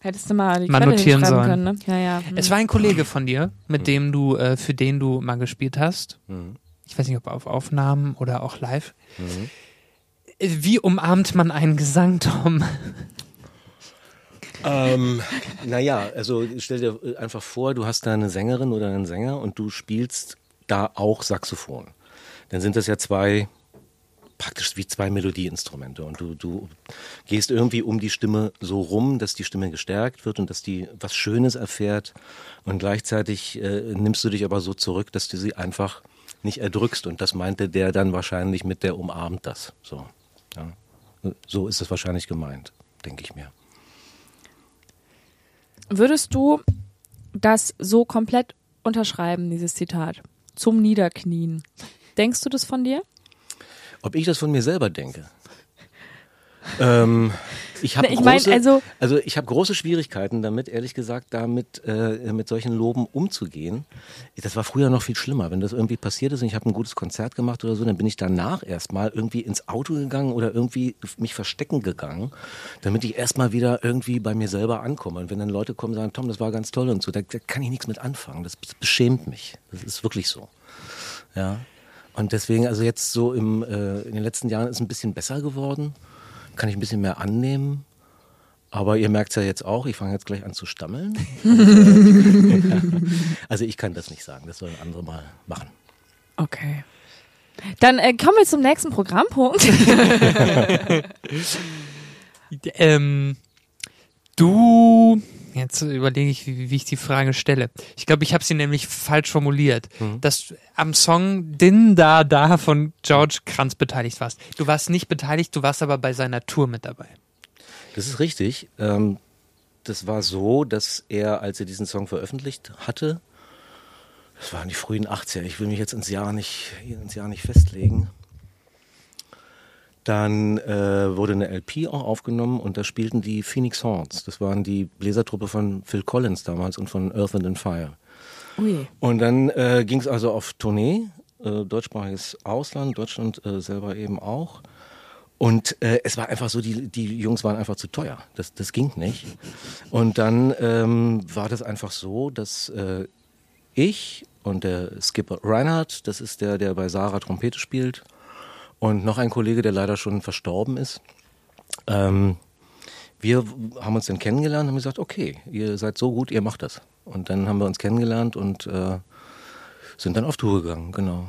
Hättest du mal die Mal Quelle notieren sollen. können, ne? Ja, ja. Hm. Es war ein Kollege von dir, mit dem du, äh, für den du mal gespielt hast. Mhm. Ich weiß nicht, ob auf Aufnahmen oder auch live. Äh, Wie umarmt man einen Gesang, Tom? Ähm, naja, also stell dir äh, einfach vor, du hast da eine Sängerin oder einen Sänger und du spielst da auch Saxophon. Dann sind das ja zwei, praktisch wie zwei Melodieinstrumente und du, du gehst irgendwie um die Stimme so rum, dass die Stimme gestärkt wird und dass die was Schönes erfährt und gleichzeitig äh, nimmst du dich aber so zurück, dass du sie einfach nicht erdrückst und das meinte der dann wahrscheinlich mit der umarmt das. So, ja. so ist es wahrscheinlich gemeint, denke ich mir. Würdest du das so komplett unterschreiben, dieses Zitat? Zum Niederknien. Denkst du das von dir? Ob ich das von mir selber denke? ähm, ich habe ich mein, große, also- also ich habe große Schwierigkeiten damit, ehrlich gesagt, damit äh, mit solchen Loben umzugehen. Das war früher noch viel schlimmer, wenn das irgendwie passiert ist und ich habe ein gutes Konzert gemacht oder so, dann bin ich danach erstmal irgendwie ins Auto gegangen oder irgendwie mich verstecken gegangen, damit ich erstmal wieder irgendwie bei mir selber ankomme. Und wenn dann Leute kommen und sagen, Tom, das war ganz toll und so, da, da kann ich nichts mit anfangen. Das, das beschämt mich. Das ist wirklich so. Ja. Und deswegen, also jetzt so im, äh, in den letzten Jahren ist es ein bisschen besser geworden. Kann ich ein bisschen mehr annehmen. Aber ihr merkt es ja jetzt auch, ich fange jetzt gleich an zu stammeln. Und, äh, also ich kann das nicht sagen, das sollen andere mal machen. Okay. Dann äh, kommen wir zum nächsten Programmpunkt. Ähm, du, jetzt überlege ich, wie, wie ich die Frage stelle. Ich glaube, ich habe sie nämlich falsch formuliert. Dass du am Song Din Da Da von George Kranz beteiligt warst. Du warst nicht beteiligt, du warst aber bei seiner Tour mit dabei. Das ist richtig. Ähm, das war so, dass er, als er diesen Song veröffentlicht hatte, das waren die frühen 80er, ich will mich jetzt ins Jahr nicht, ins Jahr nicht festlegen. Dann äh, wurde eine LP auch aufgenommen und da spielten die Phoenix Horns. Das waren die Bläsertruppe von Phil Collins damals und von Earth and Fire. Ui. Und dann äh, ging es also auf Tournee, äh, deutschsprachiges Ausland, Deutschland äh, selber eben auch. Und äh, es war einfach so, die, die Jungs waren einfach zu teuer. Das, das ging nicht. Und dann ähm, war das einfach so, dass äh, ich und der Skipper Reinhardt, das ist der, der bei Sarah Trompete spielt, und noch ein Kollege, der leider schon verstorben ist, ähm, wir haben uns dann kennengelernt und haben gesagt, okay, ihr seid so gut, ihr macht das. Und dann haben wir uns kennengelernt und äh, sind dann auf Tour gegangen, genau.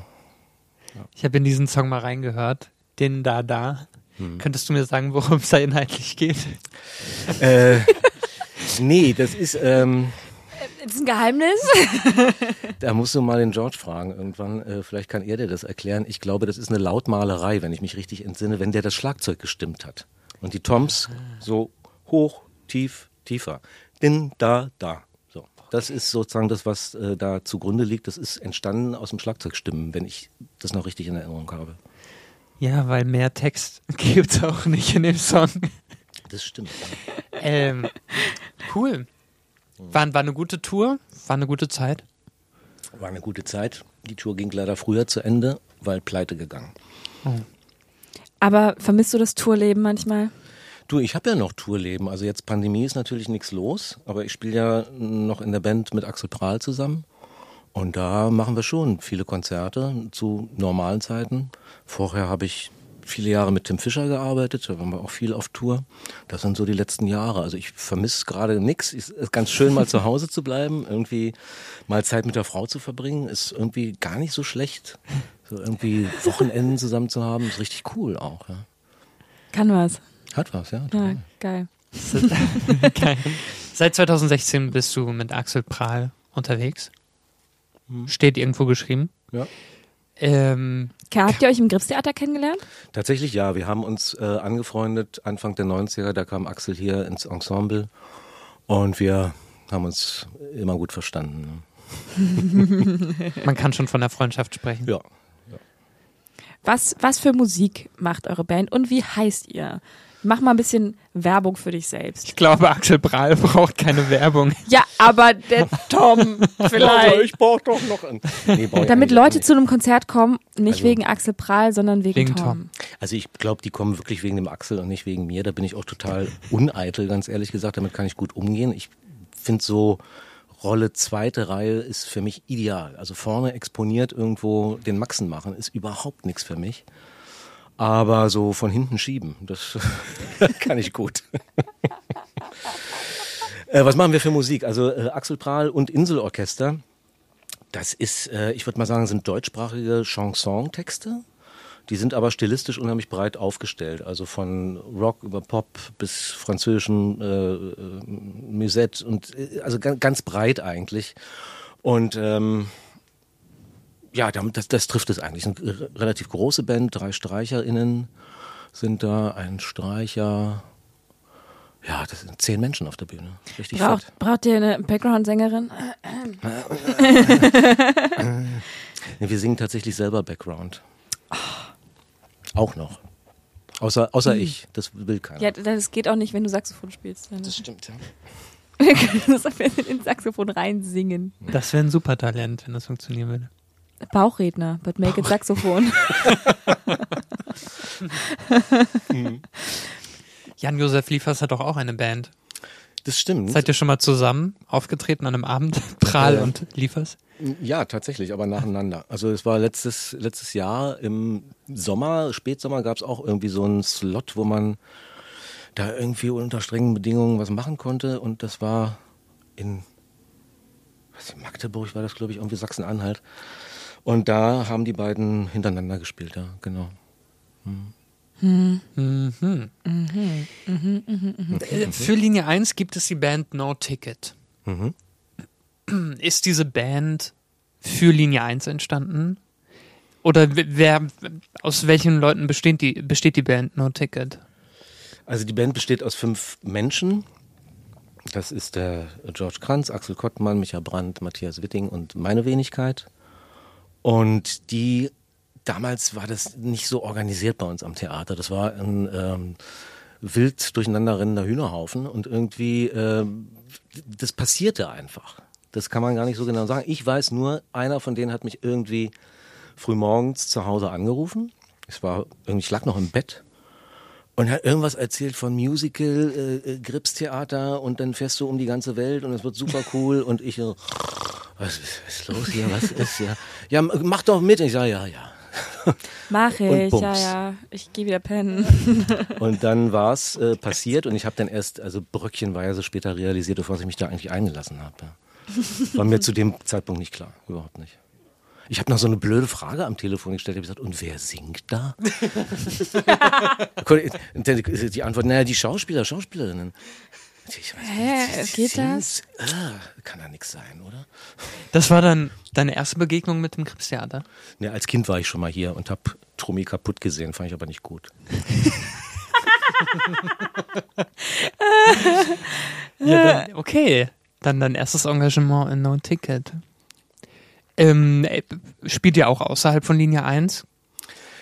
Ich habe in diesen Song mal reingehört, den da da. Könntest du mir sagen, worum es da inhaltlich geht? Äh, nee, das ist, ähm, ist ein Geheimnis. da musst du mal den George fragen irgendwann. Äh, vielleicht kann er dir das erklären. Ich glaube, das ist eine Lautmalerei, wenn ich mich richtig entsinne, wenn der das Schlagzeug gestimmt hat. Und die Toms so hoch, tief, tiefer. Din, da, da. So. Das ist sozusagen das, was äh, da zugrunde liegt. Das ist entstanden aus dem Schlagzeugstimmen, wenn ich das noch richtig in Erinnerung habe. Ja, weil mehr Text gibt's auch nicht in dem Song. Das stimmt. Ähm, cool. War, war eine gute Tour, war eine gute Zeit. War eine gute Zeit. Die Tour ging leider früher zu Ende, weil pleite gegangen. Aber vermisst du das Tourleben manchmal? Du, ich habe ja noch Tourleben. Also jetzt Pandemie ist natürlich nichts los, aber ich spiele ja noch in der Band mit Axel Prahl zusammen. Und da machen wir schon viele Konzerte zu normalen Zeiten. Vorher habe ich viele Jahre mit Tim Fischer gearbeitet, da waren wir auch viel auf Tour. Das sind so die letzten Jahre. Also ich vermisse gerade nichts. Es ist ganz schön, mal zu Hause zu bleiben, irgendwie mal Zeit mit der Frau zu verbringen, ist irgendwie gar nicht so schlecht. So irgendwie Wochenenden zusammen zu haben, ist richtig cool auch. Ja. Kann was. Hat was, ja. Ja, geil. Geil. Seit 2016 bist du mit Axel Prahl unterwegs. Steht irgendwo geschrieben. ja. Ähm, Habt ihr euch im Gripstheater kennengelernt? Tatsächlich ja, wir haben uns äh, angefreundet Anfang der 90er, da kam Axel hier ins Ensemble und wir haben uns immer gut verstanden. man kann schon von der Freundschaft sprechen. Ja. Was, was für Musik macht eure Band und wie heißt ihr? Mach mal ein bisschen Werbung für dich selbst. Ich glaube, Axel Prahl braucht keine Werbung. Ja, aber der Tom vielleicht. brauche doch noch einen. Nee, ich Damit Leute nicht. zu einem Konzert kommen, nicht Also- wegen Axel Prahl, sondern wegen, Wegen Tom. Tom. Also ich glaube, die kommen wirklich wegen dem Axel und nicht wegen mir. Da bin ich auch total uneitel, ganz ehrlich gesagt. Damit kann ich gut umgehen. Ich finde so Rolle zweite Reihe ist für mich ideal. Also vorne exponiert irgendwo den Maxen machen ist überhaupt nichts für mich. Aber so von hinten schieben, das kann ich gut. äh, was machen wir für Musik? Also äh, Axel Prahl und Inselorchester. Das ist, äh, ich würde mal sagen, sind deutschsprachige Chanson-Texte. Die sind aber stilistisch unheimlich breit aufgestellt. Also von Rock über Pop bis französischen äh, äh, Musette und äh, also ganz, ganz breit eigentlich. Und ähm, ja, das, das trifft es eigentlich. Eine r- relativ große Band, drei StreicherInnen sind da, ein Streicher. Ja, das sind zehn Menschen auf der Bühne. Richtig fett. Braucht, braucht ihr eine Background-Sängerin? Wir singen tatsächlich selber Background. Auch noch. Außer, außer ich. Das will keiner. Ja, das geht auch nicht, wenn du Saxophon spielst. Dann das stimmt, ja. wir können das auf jeden Fall in den Saxophon reinsingen. Das wäre ein super Talent, wenn das funktionieren würde. Bauchredner, but make it Saxophon. Jan-Josef Liefers hat doch auch eine Band. Das stimmt. Seid ihr schon mal zusammen aufgetreten an einem Abend? Prahl Ja. und Liefers? Ja, tatsächlich, aber nacheinander. Also es war letztes, letztes Jahr im Sommer, Spätsommer gab es auch irgendwie so einen Slot, wo man da irgendwie unter strengen Bedingungen was machen konnte. Und das war in was, in Magdeburg war das, glaube ich, irgendwie Sachsen-Anhalt. Und da haben die beiden hintereinander gespielt, ja, genau. Mhm. Äh, Für Linie 1 gibt es die Band No Ticket. Mhm. Ist diese Band für Linie 1 entstanden? Oder wer, aus welchen Leuten besteht die, besteht die Band No Ticket? Also die Band besteht aus fünf Menschen. Das ist der George Kranz, Axel Kottmann, Micha Brandt, Matthias Witting und meine Wenigkeit. Und die, damals war das nicht so organisiert bei uns am Theater. Das war ein ähm, wild durcheinander rennender Hühnerhaufen und irgendwie, ähm, das passierte einfach. Das kann man gar nicht so genau sagen. Ich weiß nur, einer von denen hat mich irgendwie frühmorgens zu Hause angerufen. Ich war irgendwie, ich lag noch im Bett und hat irgendwas erzählt von Musical, äh, äh, Gripstheater und dann fährst du um die ganze Welt und es wird super cool und ich so, was, was ist los hier, was ist ja, ja mach doch mit. Ich sage ja, ja. Mach ich, ja, ja. Ich gehe wieder pennen. Und dann war es äh, passiert und ich habe dann erst, also bröckchenweise später realisiert, auf was ich mich da eigentlich eingelassen habe. Ja. War mir zu dem Zeitpunkt nicht klar, überhaupt nicht. Ich habe noch so eine blöde Frage am Telefon gestellt. Ich habe gesagt, und wer singt da? Die Antwort, naja, die Schauspieler, Schauspielerinnen. Ich weiß Hä, nicht, geht singt's? Ah, kann ja nichts sein, oder? Das war dann deine erste Begegnung mit dem Krebstheater. Ja, als Kind war ich schon mal hier und habe Trummi kaputt gesehen, fand ich aber nicht gut. Ja, dann, okay. Dann dein erstes Engagement in No Ticket. Ähm, äh, spielt ihr auch außerhalb von Linie 1?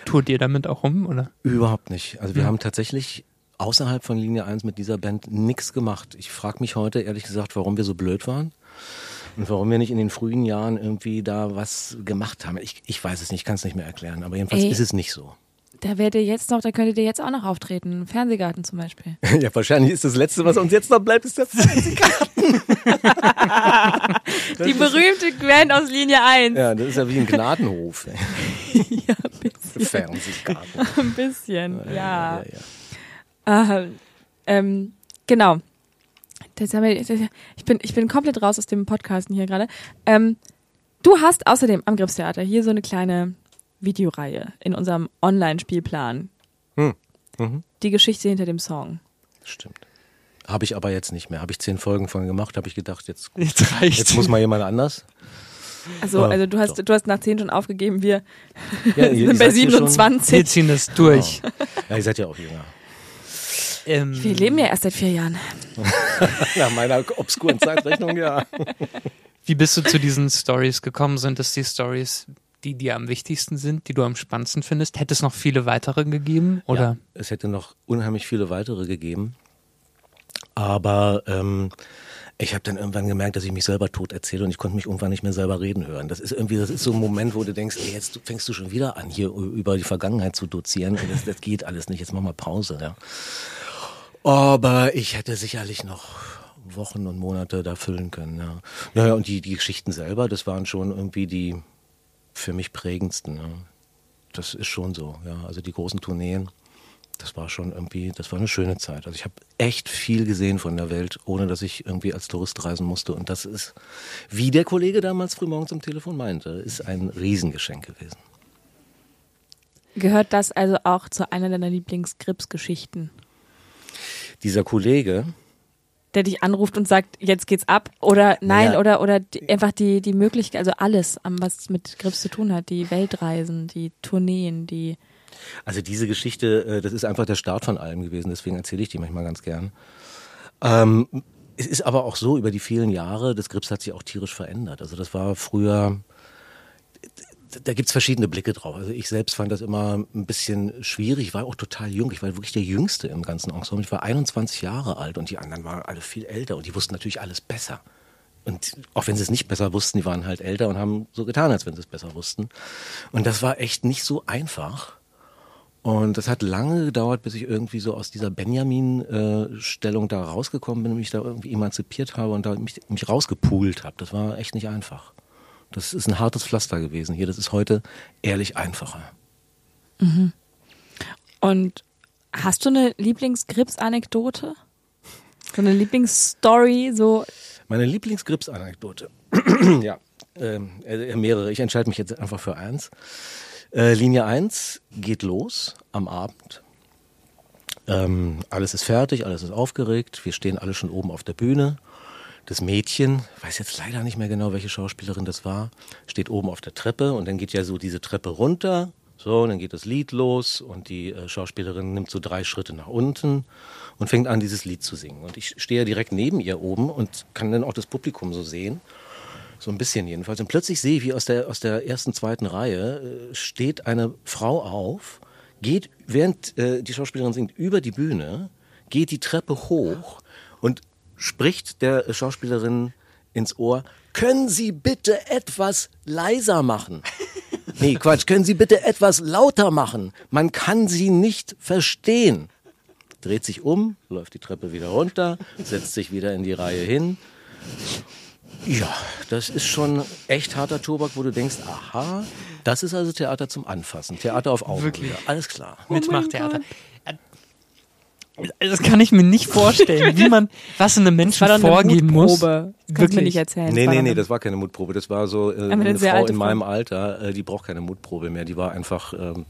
Tourt ihr damit auch rum, oder? Überhaupt nicht. Also wir Ja. haben tatsächlich außerhalb von Linie 1 mit dieser Band nichts gemacht. Ich frage mich heute ehrlich gesagt, warum wir so blöd waren. Und warum wir nicht in den frühen Jahren irgendwie da was gemacht haben. Ich, ich weiß es nicht, ich kann es nicht mehr erklären. Aber jedenfalls Ey. ist es nicht so. Da werdet ihr jetzt noch, da könntet ihr jetzt auch noch auftreten. Im Fernsehgarten zum Beispiel. ja, wahrscheinlich ist das Letzte, was uns jetzt noch bleibt, ist der Fernsehgarten. Die berühmte Band aus Linie 1. ja, das ist ja wie ein Gnadenhof. Ja, ein bisschen. Fernsehgarten. Ein bisschen, ja. ja, ja. Ah, ähm, genau. Das haben wir, das, ich, bin, ich bin komplett raus aus dem Podcasten hier gerade. Ähm, du hast außerdem am Gripstheater hier so eine kleine Videoreihe in unserem Online-Spielplan. Hm. Mhm. Die Geschichte hinter dem Song. Stimmt. Habe ich aber jetzt nicht mehr. Habe ich zehn Folgen von gemacht, habe ich gedacht, jetzt, Jetzt reicht jetzt muss mal jemand anders. Also, also du hast, du hast nach 10 schon aufgegeben, wir Ja, ihr sind bei seid hier schon- 27. Wir ziehen das durch. Ja, ihr seid ja auch jünger. Ähm, Wir leben ja erst seit vier Jahren. Nach meiner obskuren Zeitrechnung, ja. Wie bist du zu diesen Stories gekommen? Sind es die Stories, die dir am wichtigsten sind, die du am spannendsten findest? Hätte es noch viele weitere gegeben? Oder? Ja, es hätte noch unheimlich viele weitere gegeben. Aber ähm, ich habe dann irgendwann gemerkt, dass ich mich selber tot erzähle und ich konnte mich irgendwann nicht mehr selber reden hören. Das ist irgendwie, das ist so ein Moment, wo du denkst, ey, jetzt fängst du schon wieder an, hier über die Vergangenheit zu dozieren. Das, das geht alles nicht. Jetzt mach mal Pause. Ja. Aber ich hätte sicherlich noch Wochen und Monate da füllen können. Ja. Naja, und die, die Geschichten selber, das waren schon irgendwie die für mich prägendsten. Ja. Das ist schon so. Ja. Also die großen Tourneen das war schon irgendwie, das war eine schöne Zeit. Also ich habe echt viel gesehen von der Welt, ohne dass ich irgendwie als Tourist reisen musste. Und das ist, wie der Kollege damals frühmorgens am Telefon meinte, ist ein Riesengeschenk gewesen. Gehört das also auch zu einer deiner Lieblings-Grips-Geschichten? Dieser Kollege, Der dich anruft und sagt, jetzt geht's ab? Oder nein, Ja. oder, oder die, einfach die, die Möglichkeit, also alles, was mit Grips zu tun hat, die Weltreisen, die Tourneen, die. also diese Geschichte, äh, das ist einfach der Start von allem gewesen, deswegen erzähle ich die manchmal ganz gern. Ähm, es ist aber auch so, über die vielen Jahre, das Grips hat sich auch tierisch verändert. Also das war früher, da gibt's verschiedene Blicke drauf. Also ich selbst fand das immer ein bisschen schwierig. Ich war auch total jung. Ich war wirklich der Jüngste im ganzen Ensemble. Ich war 21 Jahre alt und die anderen waren alle viel älter und die wussten natürlich alles besser. Und auch wenn sie es nicht besser wussten, die waren halt älter und haben so getan, als wenn sie es besser wussten. Und das war echt nicht so einfach. Und das hat lange gedauert, bis ich irgendwie so aus dieser Benjamin-Stellung da rausgekommen bin und mich da irgendwie emanzipiert habe und da mich, mich rausgepoolt habe. Das war echt nicht einfach. Das ist ein hartes Pflaster gewesen hier. Das ist heute ehrlich einfacher. Und hast du eine Lieblings-Grips-Anekdote? So eine Lieblingsstory, so. Meine Lieblingsgrips-Anekdote. ja, ähm, äh, mehrere. Ich entscheide mich jetzt einfach für eins. Äh, Linie 1 geht los am Abend. Ähm, alles ist fertig, alles ist aufgeregt. Wir stehen alle schon oben auf der Bühne. Das Mädchen, weiß jetzt leider nicht mehr genau, welche Schauspielerin das war, steht oben auf der Treppe und dann geht ja so diese Treppe runter. So, und dann geht das Lied los und die äh, Schauspielerin nimmt so drei Schritte nach unten und fängt an, dieses Lied zu singen. Und ich stehe ja direkt neben ihr oben und kann dann auch das Publikum so sehen. So ein bisschen jedenfalls. Und plötzlich sehe ich, wie aus der, aus der ersten, zweiten Reihe äh, steht eine Frau auf, geht, während äh, die Schauspielerin singt, über die Bühne, geht die Treppe hoch und spricht der Schauspielerin ins Ohr, können Sie bitte etwas leiser machen? Nee, Quatsch, können Sie bitte etwas lauter machen? Man kann Sie nicht verstehen. dreht sich um, läuft die Treppe wieder runter, setzt sich wieder in die Reihe hin. Ja, das ist schon echt harter Tobak, wo du denkst, aha, das ist also Theater zum Anfassen. Theater auf Augenhöhe. Alles klar. Mitmachtheater. Das kann ich mir nicht vorstellen, wie man was einem Menschen war doch eine vorgeben muss. Mutprobe. Das kannst mir Wirklich? nicht erzählen. Nee, nee, nee, das war keine Mutprobe. Das war so äh, eine eine Frau in Frau. meinem Alter, äh, die braucht keine Mutprobe mehr. Die war einfach ähm,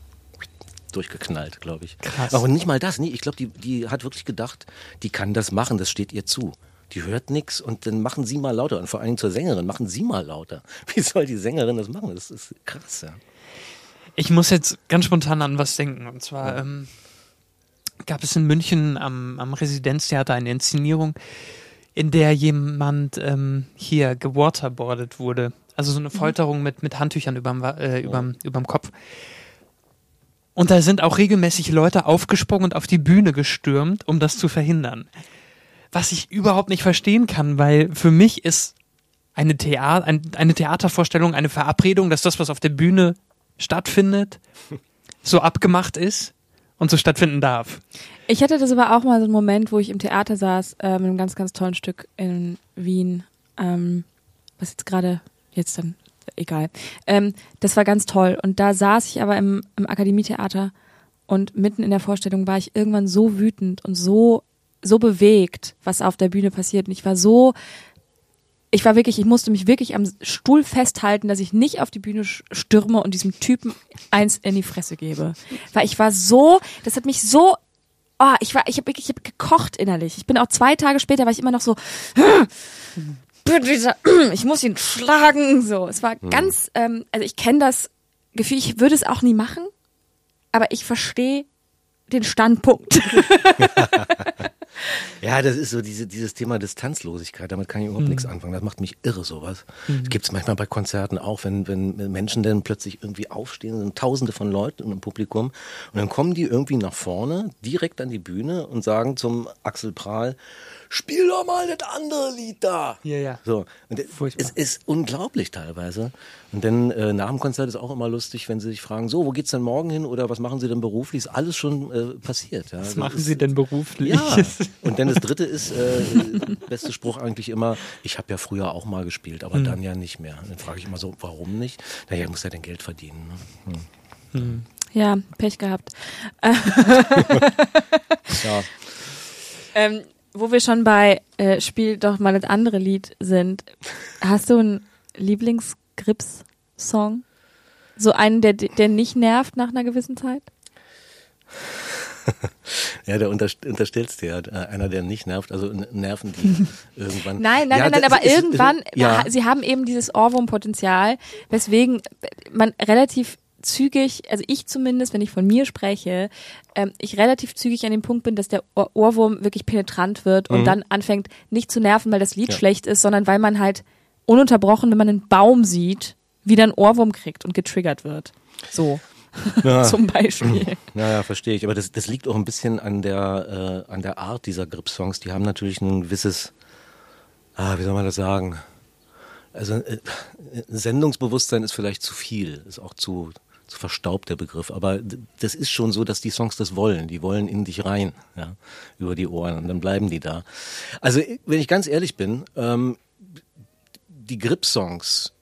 durchgeknallt, glaube ich. Krass. Aber nicht mal das. Nee, ich glaube, die, die hat wirklich gedacht, die kann das machen, das steht ihr zu. Die hört nix und dann machen sie mal lauter. Und vor allen Dingen zur Sängerin, machen sie mal lauter. Wie soll die Sängerin das machen? Das ist krass, ja. Ich muss jetzt ganz spontan an was denken. Und zwar ähm, gab es in München am, am Residenztheater eine Inszenierung, in der jemand ähm, hier gewaterboardet wurde. Also so eine Folterung mit, mit Handtüchern überm, äh, überm, überm Kopf. Und da sind auch regelmäßig Leute aufgesprungen und auf die Bühne gestürmt, um das zu verhindern. Was ich überhaupt nicht verstehen kann, weil für mich ist eine, Theater, ein, eine Theatervorstellung eine Verabredung, dass das, was auf der Bühne stattfindet, so abgemacht ist und so stattfinden darf. Ich hatte das aber auch mal so einen Moment, wo ich im Theater saß, äh, mit einem ganz, ganz tollen Stück in Wien, ähm, was jetzt gerade, jetzt dann, egal. Ähm, das war ganz toll. Und da saß ich aber im, im Akademietheater und mitten in der Vorstellung war ich irgendwann so wütend und so, so bewegt, was auf der Bühne passiert. Und ich war so, ich war wirklich, ich musste mich wirklich am Stuhl festhalten, dass ich nicht auf die Bühne stürme und diesem Typen eins in die Fresse gebe. Weil ich war so, das hat mich so, oh, ich war, ich habe wirklich, ich hab gekocht innerlich. Ich bin auch zwei Tage später, war ich immer noch so, ich muss ihn schlagen, so. Es war ganz, ähm, also ich kenne das Gefühl, ich würde es auch nie machen, aber ich verstehe den Standpunkt. Ja, das ist so diese, dieses Thema Distanzlosigkeit. Damit kann ich überhaupt nichts anfangen. Das macht mich irre, sowas. Das gibt's manchmal bei Konzerten auch, wenn, wenn Menschen dann plötzlich irgendwie aufstehen, sind tausende von Leuten im Publikum und dann kommen die irgendwie nach vorne, direkt an die Bühne und sagen zum Axel Prahl, spiel doch mal das andere Lied da. Ja, ja. So. Und Furchtbar. es ist unglaublich teilweise. Und dann äh, nach dem Konzert ist auch immer lustig, wenn sie sich fragen, so, wo geht's denn morgen hin oder was machen sie denn beruflich? Ist alles schon äh, passiert. Ja. Was Das machen ist- Sie denn beruflich? ja. Und dann das dritte ist, äh, beste Spruch eigentlich immer, ich habe ja früher auch mal gespielt, aber dann ja nicht mehr. Und dann frage ich immer so, warum nicht? Naja, ich muss ja dein Geld verdienen. Ne? Hm. ja, Pech gehabt. Ja. Ähm, wo wir schon bei äh, Spiel doch mal das andere Lied sind, hast du einen Lieblings-Grips-Song? So einen, der, der nicht nervt nach einer gewissen Zeit? ja, der unterst unterstellst dir ja, äh, einer, der nicht nervt, also Nerven, die irgendwann. Nein, nein, ja, nein, nein, aber ist- irgendwann, Ja, sie haben eben dieses Ohrwurmpotenzial, weswegen man relativ zügig, also ich zumindest, wenn ich von mir spreche, ähm, ich relativ zügig an dem Punkt bin, dass der Ohr Ohrwurm wirklich penetrant wird und dann anfängt nicht zu nerven, weil das Lied Mhm. Ja. schlecht ist, sondern weil man halt ununterbrochen, wenn man einen Baum sieht, wieder einen Ohrwurm kriegt und getriggert wird. So, Ja. zum Beispiel. Naja, verstehe ich. Aber das, das liegt auch ein bisschen an der, äh, an der Art dieser Grip-Songs. Die haben natürlich ein gewisses, ah, wie soll man das sagen? Also äh, Sendungsbewusstsein ist vielleicht zu viel, ist auch zu verstaubt der Begriff. Aber das ist schon so, dass die Songs das wollen. Die wollen in dich rein, ja, über die Ohren und dann bleiben die da. Also wenn ich ganz ehrlich bin, ähm, die Grip-Songs,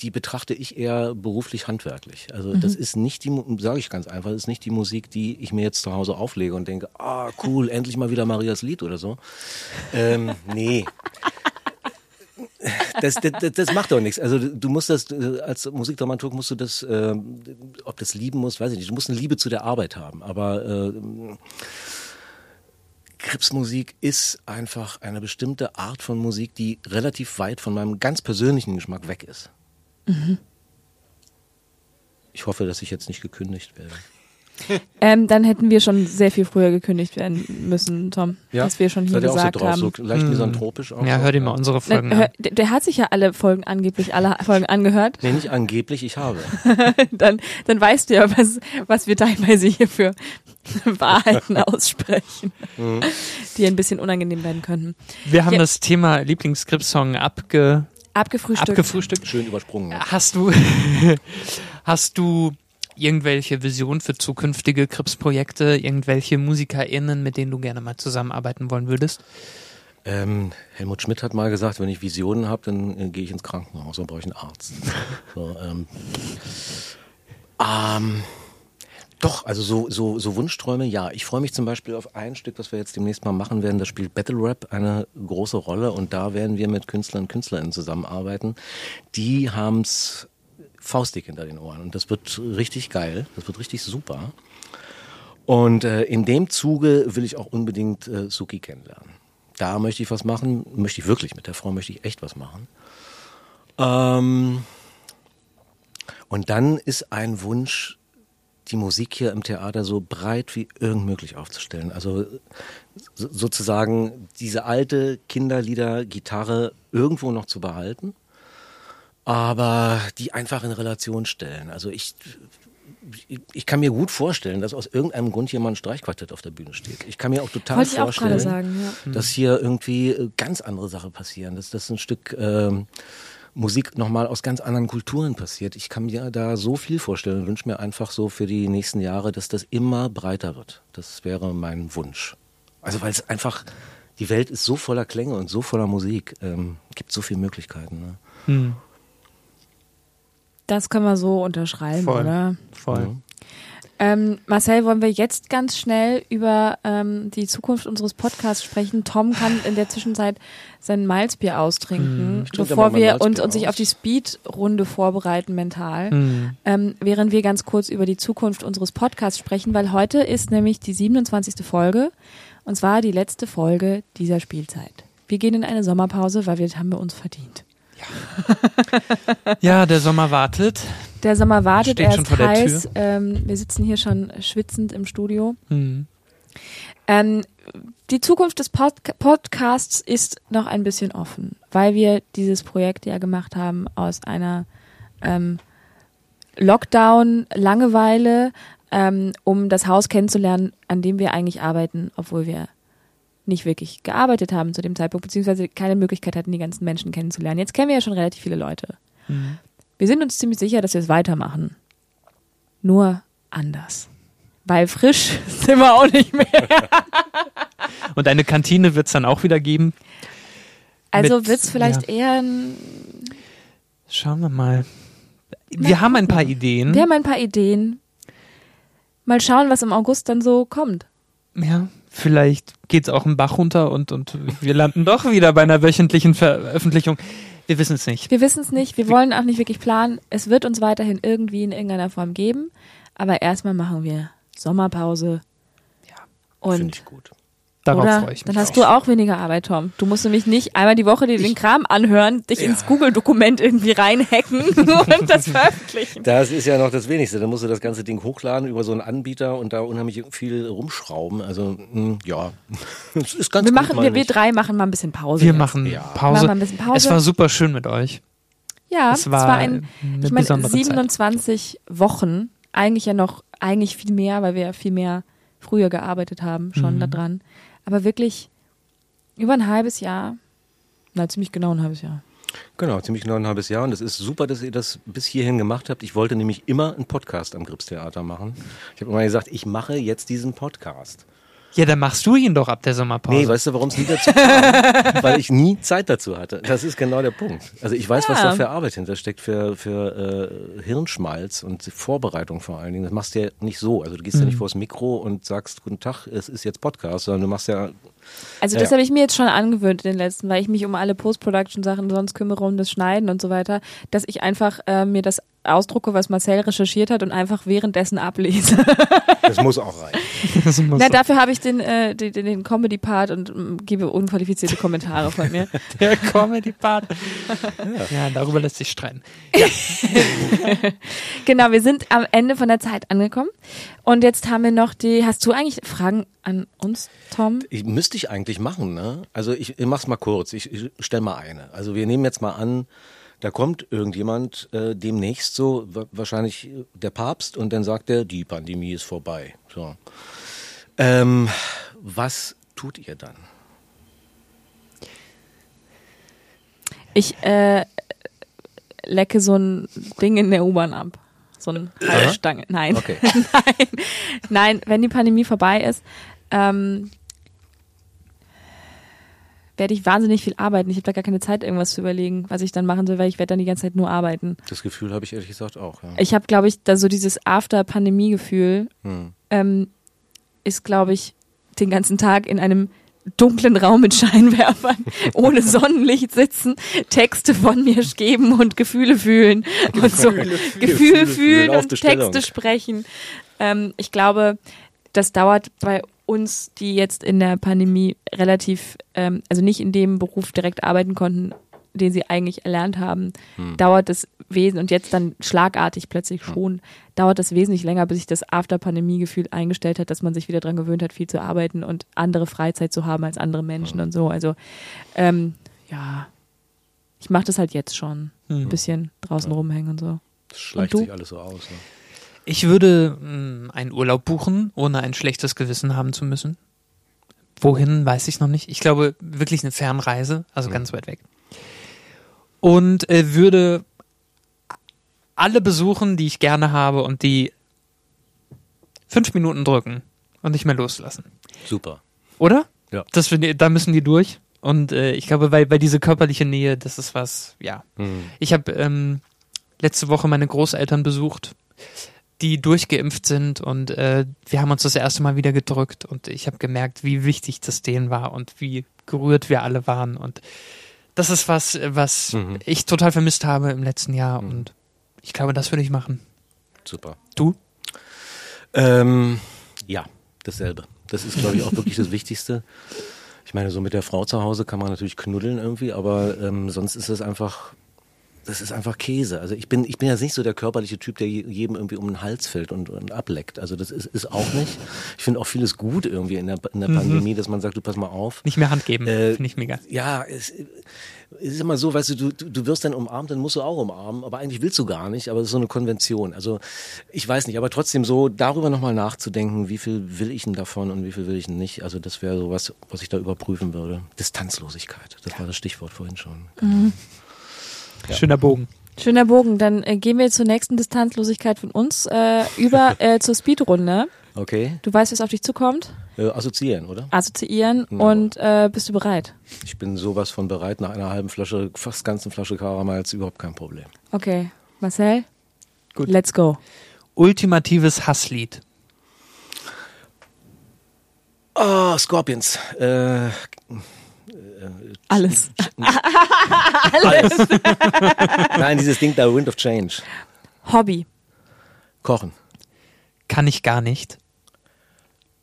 die betrachte ich eher beruflich handwerklich. Also das ist nicht die, sage ich ganz einfach, das ist nicht die Musik, die ich mir jetzt zu Hause auflege und denke, ah cool, endlich mal wieder Marias Lied oder so. Ähm, nee. Das, das, das, macht doch nichts. Also du musst das, äh, als Musikdramaturg musst du das, ähm, ob das lieben musst, weiß ich nicht. Du musst eine Liebe zu der Arbeit haben. Aber äh, Krebsmusik ist einfach eine bestimmte Art von Musik, die relativ weit von meinem ganz persönlichen Geschmack weg ist. Ich hoffe, dass ich jetzt nicht gekündigt werde. Ähm, dann hätten wir schon sehr viel früher gekündigt werden müssen, Tom. Dass wir schon hier Seid ihr auch so gesagt drauf, haben. so leicht misanthropisch auch? Ja, so? hör dir mal unsere Folgen Na, hör, an. der, der hat sich ja alle Folgen angeblich alle Folgen angehört. Nee, nicht angeblich, ich habe. Dann, dann weißt du ja, was, was wir teilweise hier für Wahrheiten aussprechen, die ein bisschen unangenehm werden könnten. Wir haben Ja. das Thema Lieblingsscript-Song abge, Abgefrühstückt. abgefrühstückt. Schön übersprungen. Hast du, hast du irgendwelche Visionen für zukünftige Krips-Projekte, irgendwelche MusikerInnen, mit denen du gerne mal zusammenarbeiten wollen würdest? Ähm, Helmut Schmidt hat mal gesagt, wenn ich Visionen habe, dann äh, gehe ich ins Krankenhaus, dann brauche ich einen Arzt. so, ähm, ähm, doch, also so, so, so Wunschträume, ja. Ich freue mich zum Beispiel auf ein Stück, was wir jetzt demnächst mal machen werden. Da spielt Battle Rap eine große Rolle und da werden wir mit Künstlern und Künstlerinnen zusammenarbeiten. Die haben's faustig hinter den Ohren und das wird richtig geil. Das wird richtig super. Und äh, in dem Zuge will ich auch unbedingt äh, Suki kennenlernen. Da möchte ich was machen, möchte ich wirklich mit der Frau möchte ich echt was machen. Ähm, und dann ist ein Wunsch, die Musik hier im Theater so breit wie irgend möglich aufzustellen. Also so, sozusagen diese alte Kinderlieder-Gitarre irgendwo noch zu behalten, aber die einfach in Relation stellen. Also ich, ich kann mir gut vorstellen, dass aus irgendeinem Grund hier mal ein Streichquartett auf der Bühne steht. Ich kann mir auch total Wollte auch vorstellen, gerade sagen, ja. dass hier irgendwie äh, ganz andere Sachen passieren, dass das ein Stück ähm, Musik nochmal aus ganz anderen Kulturen passiert. Ich kann mir da so viel vorstellen und wünsche mir einfach so für die nächsten Jahre, dass das immer breiter wird. Das wäre mein Wunsch. Also weil es einfach, die Welt ist so voller Klänge und so voller Musik, ähm, gibt so viele Möglichkeiten. Ne? Hm, Das können wir so unterschreiben, voll. oder? Voll. Mhm. Ähm, Marcel, wollen wir jetzt ganz schnell über ähm, die Zukunft unseres Podcasts sprechen? Tom kann in der Zwischenzeit sein Malzbier austrinken, trinke bevor wir uns, uns sich auf die Speed-Runde vorbereiten mental. Hm. Ähm, während wir ganz kurz über die Zukunft unseres Podcasts sprechen, weil heute ist nämlich die 27. Folge und zwar die letzte Folge dieser Spielzeit. Wir gehen in eine Sommerpause, weil wir das haben wir uns verdient. Ja, der Sommer wartet. Der Sommer wartet, Steht er schon ist vor der heiß. Tür. Ähm, wir sitzen hier schon schwitzend im Studio. Hm. Ähm, die Zukunft des Pod Podcasts ist noch ein bisschen offen, weil wir dieses Projekt ja gemacht haben aus einer ähm, Lockdown-Langeweile, ähm, um das Haus kennenzulernen, an dem wir eigentlich arbeiten, obwohl wir nicht wirklich gearbeitet haben zu dem Zeitpunkt, beziehungsweise keine Möglichkeit hatten, die ganzen Menschen kennenzulernen. Jetzt kennen wir ja schon relativ viele Leute. Hm. Wir sind uns ziemlich sicher, dass wir es weitermachen. Nur anders. Weil frisch sind wir auch nicht mehr. Und eine Kantine wird es dann auch wieder geben. Also wird es vielleicht eher ein, Schauen wir mal. Wir haben ein paar Ideen. Wir haben ein paar Ideen. Mal schauen, was im August dann so kommt. Ja, vielleicht geht's auch im Bach runter und, und wir landen doch wieder bei einer wöchentlichen Veröffentlichung. Wir wissen es nicht. Wir wissen es nicht, wir wollen auch nicht wirklich planen. Es wird uns weiterhin irgendwie in irgendeiner Form geben. Aber erstmal machen wir Sommerpause. Ja, Finde Und ich gut. Darauf oder freue ich mich. dann hast auch. du auch weniger Arbeit, Tom. Du musst nämlich nicht einmal die Woche dir den Kram anhören, dich ins Google-Dokument irgendwie reinhacken und das veröffentlichen. Das ist ja noch das Wenigste. Dann musst du das ganze Ding hochladen über so einen Anbieter und da unheimlich viel rumschrauben. Also, mh, ja, es ist ganz Wir gut, machen, wir, wir drei machen mal ein bisschen Pause. Wir jetzt. machen Ja. Pause. Machen bisschen Pause. Es war super schön mit euch. Ja, es war, es war ein, eine ich meine, besondere Zeit. 27 Wochen, eigentlich ja noch, eigentlich viel mehr, weil wir ja viel mehr früher gearbeitet haben, schon Mhm. da dran. Aber wirklich über ein halbes Jahr, na ziemlich genau ein halbes Jahr. Genau, ziemlich genau ein halbes Jahr. Und es ist super, dass ihr das bis hierhin gemacht habt. Ich wollte nämlich immer einen Podcast am Gripstheater machen. Ich habe immer gesagt, ich mache jetzt diesen Podcast. Ja, dann machst du ihn doch ab der Sommerpause. Nee, weißt du, warum es nie dazu kam? Weil ich nie Zeit dazu hatte. Das ist genau der Punkt. Also ich weiß, was Ja. da für Arbeit hintersteckt, für, für äh, Hirnschmalz und Vorbereitung vor allen Dingen. Das machst du ja nicht so. Also du gehst ja Mhm. nicht vors Mikro und sagst, guten Tag, es ist jetzt Podcast, sondern du machst ja Also Ja, das ja. habe ich mir jetzt schon angewöhnt in den letzten, weil ich mich um alle Post-Production-Sachen sonst kümmere, um das Schneiden und so weiter, dass ich einfach äh, mir das ausdrucke, was Marcel recherchiert hat und einfach währenddessen ablese. Das muss auch reichen. Muss Na, dafür habe ich den, äh, den, den Comedy-Part und ähm, gebe unqualifizierte Kommentare von mir. der Comedy-Part. ja. darüber lässt sich streiten. Genau, wir sind am Ende von der Zeit angekommen. Und jetzt haben wir noch die, hast du eigentlich Fragen an uns, Tom? Ich, müsste ich eigentlich machen, ne? Also ich, ich mach's mal kurz. Ich, ich stell mal eine. Also wir nehmen jetzt mal an, da kommt irgendjemand äh, demnächst so, wa- wahrscheinlich der Papst, und dann sagt er, die Pandemie ist vorbei. So. Ähm, was tut ihr dann? Ich äh, lecke so ein Ding in der U-Bahn ab. So eine Halsstange. Nein. Okay. Nein. Nein, wenn die Pandemie vorbei ist, ähm, werde ich wahnsinnig viel arbeiten. Ich habe da gar keine Zeit, irgendwas zu überlegen, was ich dann machen soll, weil ich werde dann die ganze Zeit nur arbeiten. Das Gefühl habe ich ehrlich gesagt auch. Ja. Ich habe, glaube ich, da so dieses After-Pandemie-Gefühl Hm. ähm, ist, glaube ich, den ganzen Tag in einem dunklen Raum mit Scheinwerfern, ohne Sonnenlicht sitzen, Texte von mir geben und Gefühle fühlen und so Gefühle Gefühle fühlen und. Texte sprechen. Ähm, ich glaube, das dauert bei uns, die jetzt in der Pandemie relativ, ähm, also nicht in dem Beruf direkt arbeiten konnten, den sie eigentlich erlernt haben, Hm. dauert das Wesen und jetzt dann schlagartig plötzlich schon, dauert das wesentlich länger, bis sich das After-Pandemie-Gefühl eingestellt hat, dass man sich wieder dran gewöhnt hat, viel zu arbeiten und andere Freizeit zu haben als andere Menschen und so. Also ähm, ja, ich mache das halt jetzt schon, ein bisschen draußen rumhängen und so. Das schleicht Und du? sich alles so aus. Ne? Ich würde mh, einen Urlaub buchen, ohne ein schlechtes Gewissen haben zu müssen. Wohin, weiß ich noch nicht. Ich glaube, wirklich eine Fernreise, also ganz weit weg. Und äh, würde alle besuchen, die ich gerne habe und die fünf Minuten drücken und nicht mehr loslassen. Super. Oder? Ja. Das, da müssen die durch. Und äh, ich glaube, weil, weil diese körperliche Nähe, das ist was, ja. Hm. Ich habe ähm, letzte Woche meine Großeltern besucht, die durchgeimpft sind und äh, wir haben uns das erste Mal wieder gedrückt und ich habe gemerkt, wie wichtig das denen war und wie gerührt wir alle waren und das ist was, was Mhm. ich total vermisst habe im letzten Jahr und ich glaube, das würde ich machen. Super. Du? Ähm, ja, dasselbe. Das ist, glaube ich, auch wirklich das Wichtigste. Ich meine, so mit der Frau zu Hause kann man natürlich knuddeln irgendwie, aber ähm, sonst ist es einfach, das ist einfach Käse. Also ich bin, ich bin jetzt nicht so der körperliche Typ, der je- jedem irgendwie um den Hals fällt und, und ableckt. Also das ist, ist auch nicht. Ich finde auch vieles gut irgendwie in der, in der Pandemie, dass man sagt, du pass mal auf. Nicht mehr Hand geben, Äh, finde ich mega. Ja, es, es ist immer so, weißt du, du, du wirst dann umarmt, dann musst du auch umarmen, aber eigentlich willst du gar nicht, aber es ist so eine Konvention. Also ich weiß nicht, aber trotzdem so darüber nochmal nachzudenken, wie viel will ich denn davon und wie viel will ich denn nicht. Also das wäre so was, was ich da überprüfen würde. Distanzlosigkeit, das war das Stichwort vorhin schon. Schöner Bogen. Schöner Bogen. Dann äh, gehen wir zur nächsten Distanzlosigkeit von uns äh, über äh, zur Speedrunde. Okay, Du weißt, was auf dich zukommt. äh, assoziieren, oder? Assoziieren Ja. und äh, bist du bereit? Ich bin sowas von bereit, nach einer halben Flasche, fast ganzen Flasche Karamals, überhaupt kein Problem. Okay. Marcel? Gut. Let's go. Ultimatives Hasslied. Oh, Scorpions. Äh, Alles. nein, dieses Ding da, Wind of Change. Hobby. Kochen. Kann ich gar nicht.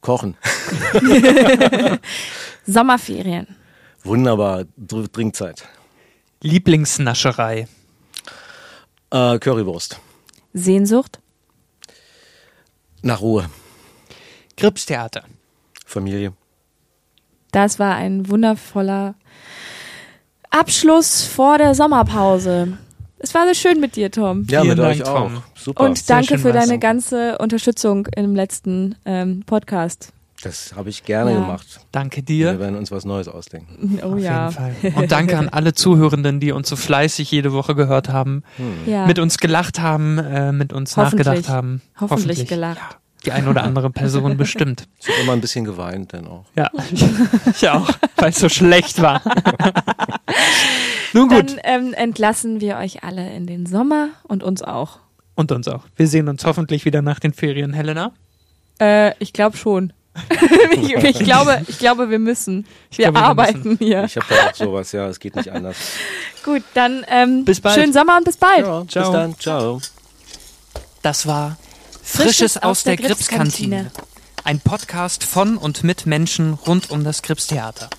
Kochen. Sommerferien. Wunderbar. Trinkzeit. Lieblingsnascherei. Äh, Currywurst. Sehnsucht. Nach Ruhe. Gripstheater. Familie. Das war ein wundervoller Abschluss vor der Sommerpause. Es war so schön mit dir, Tom. Ja, Vielen mit euch Dank, auch. Tom. Super. Und sehr danke für deine ganze Unterstützung im letzten ähm, Podcast. das habe ich gerne Ja. gemacht. Danke Wir dir. werden uns was Neues ausdenken. Oh Auf ja. jeden Fall. Und danke an alle Zuhörenden, die uns so fleißig jede Woche gehört haben, ja. mit uns gelacht haben, äh, mit uns Hoffentlich. nachgedacht haben. Hoffentlich gelacht. Ja, die ein oder andere Person bestimmt. Ich habe immer ein bisschen geweint, dann auch. Ja, ich auch, weil es so schlecht war. Nun gut. Dann ähm, entlassen wir euch alle in den Sommer und uns auch. Und uns auch. Wir sehen uns hoffentlich wieder nach den Ferien, Helena. Äh, ich glaube schon. ich, ich, glaube, ich glaube, wir müssen. Wir glaube, wir arbeiten hier. Ich habe da auch sowas, ja, es geht nicht anders. Gut, dann ähm, Bis bald. schönen Sommer und bis bald. Ja, bis Ciao. dann. Ciao. Das war Frisches aus der Gripskantine. Ein Podcast von und mit Menschen rund um das Gripstheater.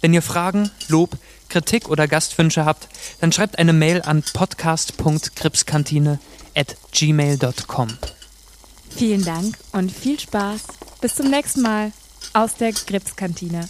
Wenn ihr Fragen, Lob, Kritik oder Gastwünsche habt, dann schreibt eine Mail an podcast.gripskantine at gmail.com. Vielen Dank und viel Spaß. Bis zum nächsten Mal aus der Gripskantine.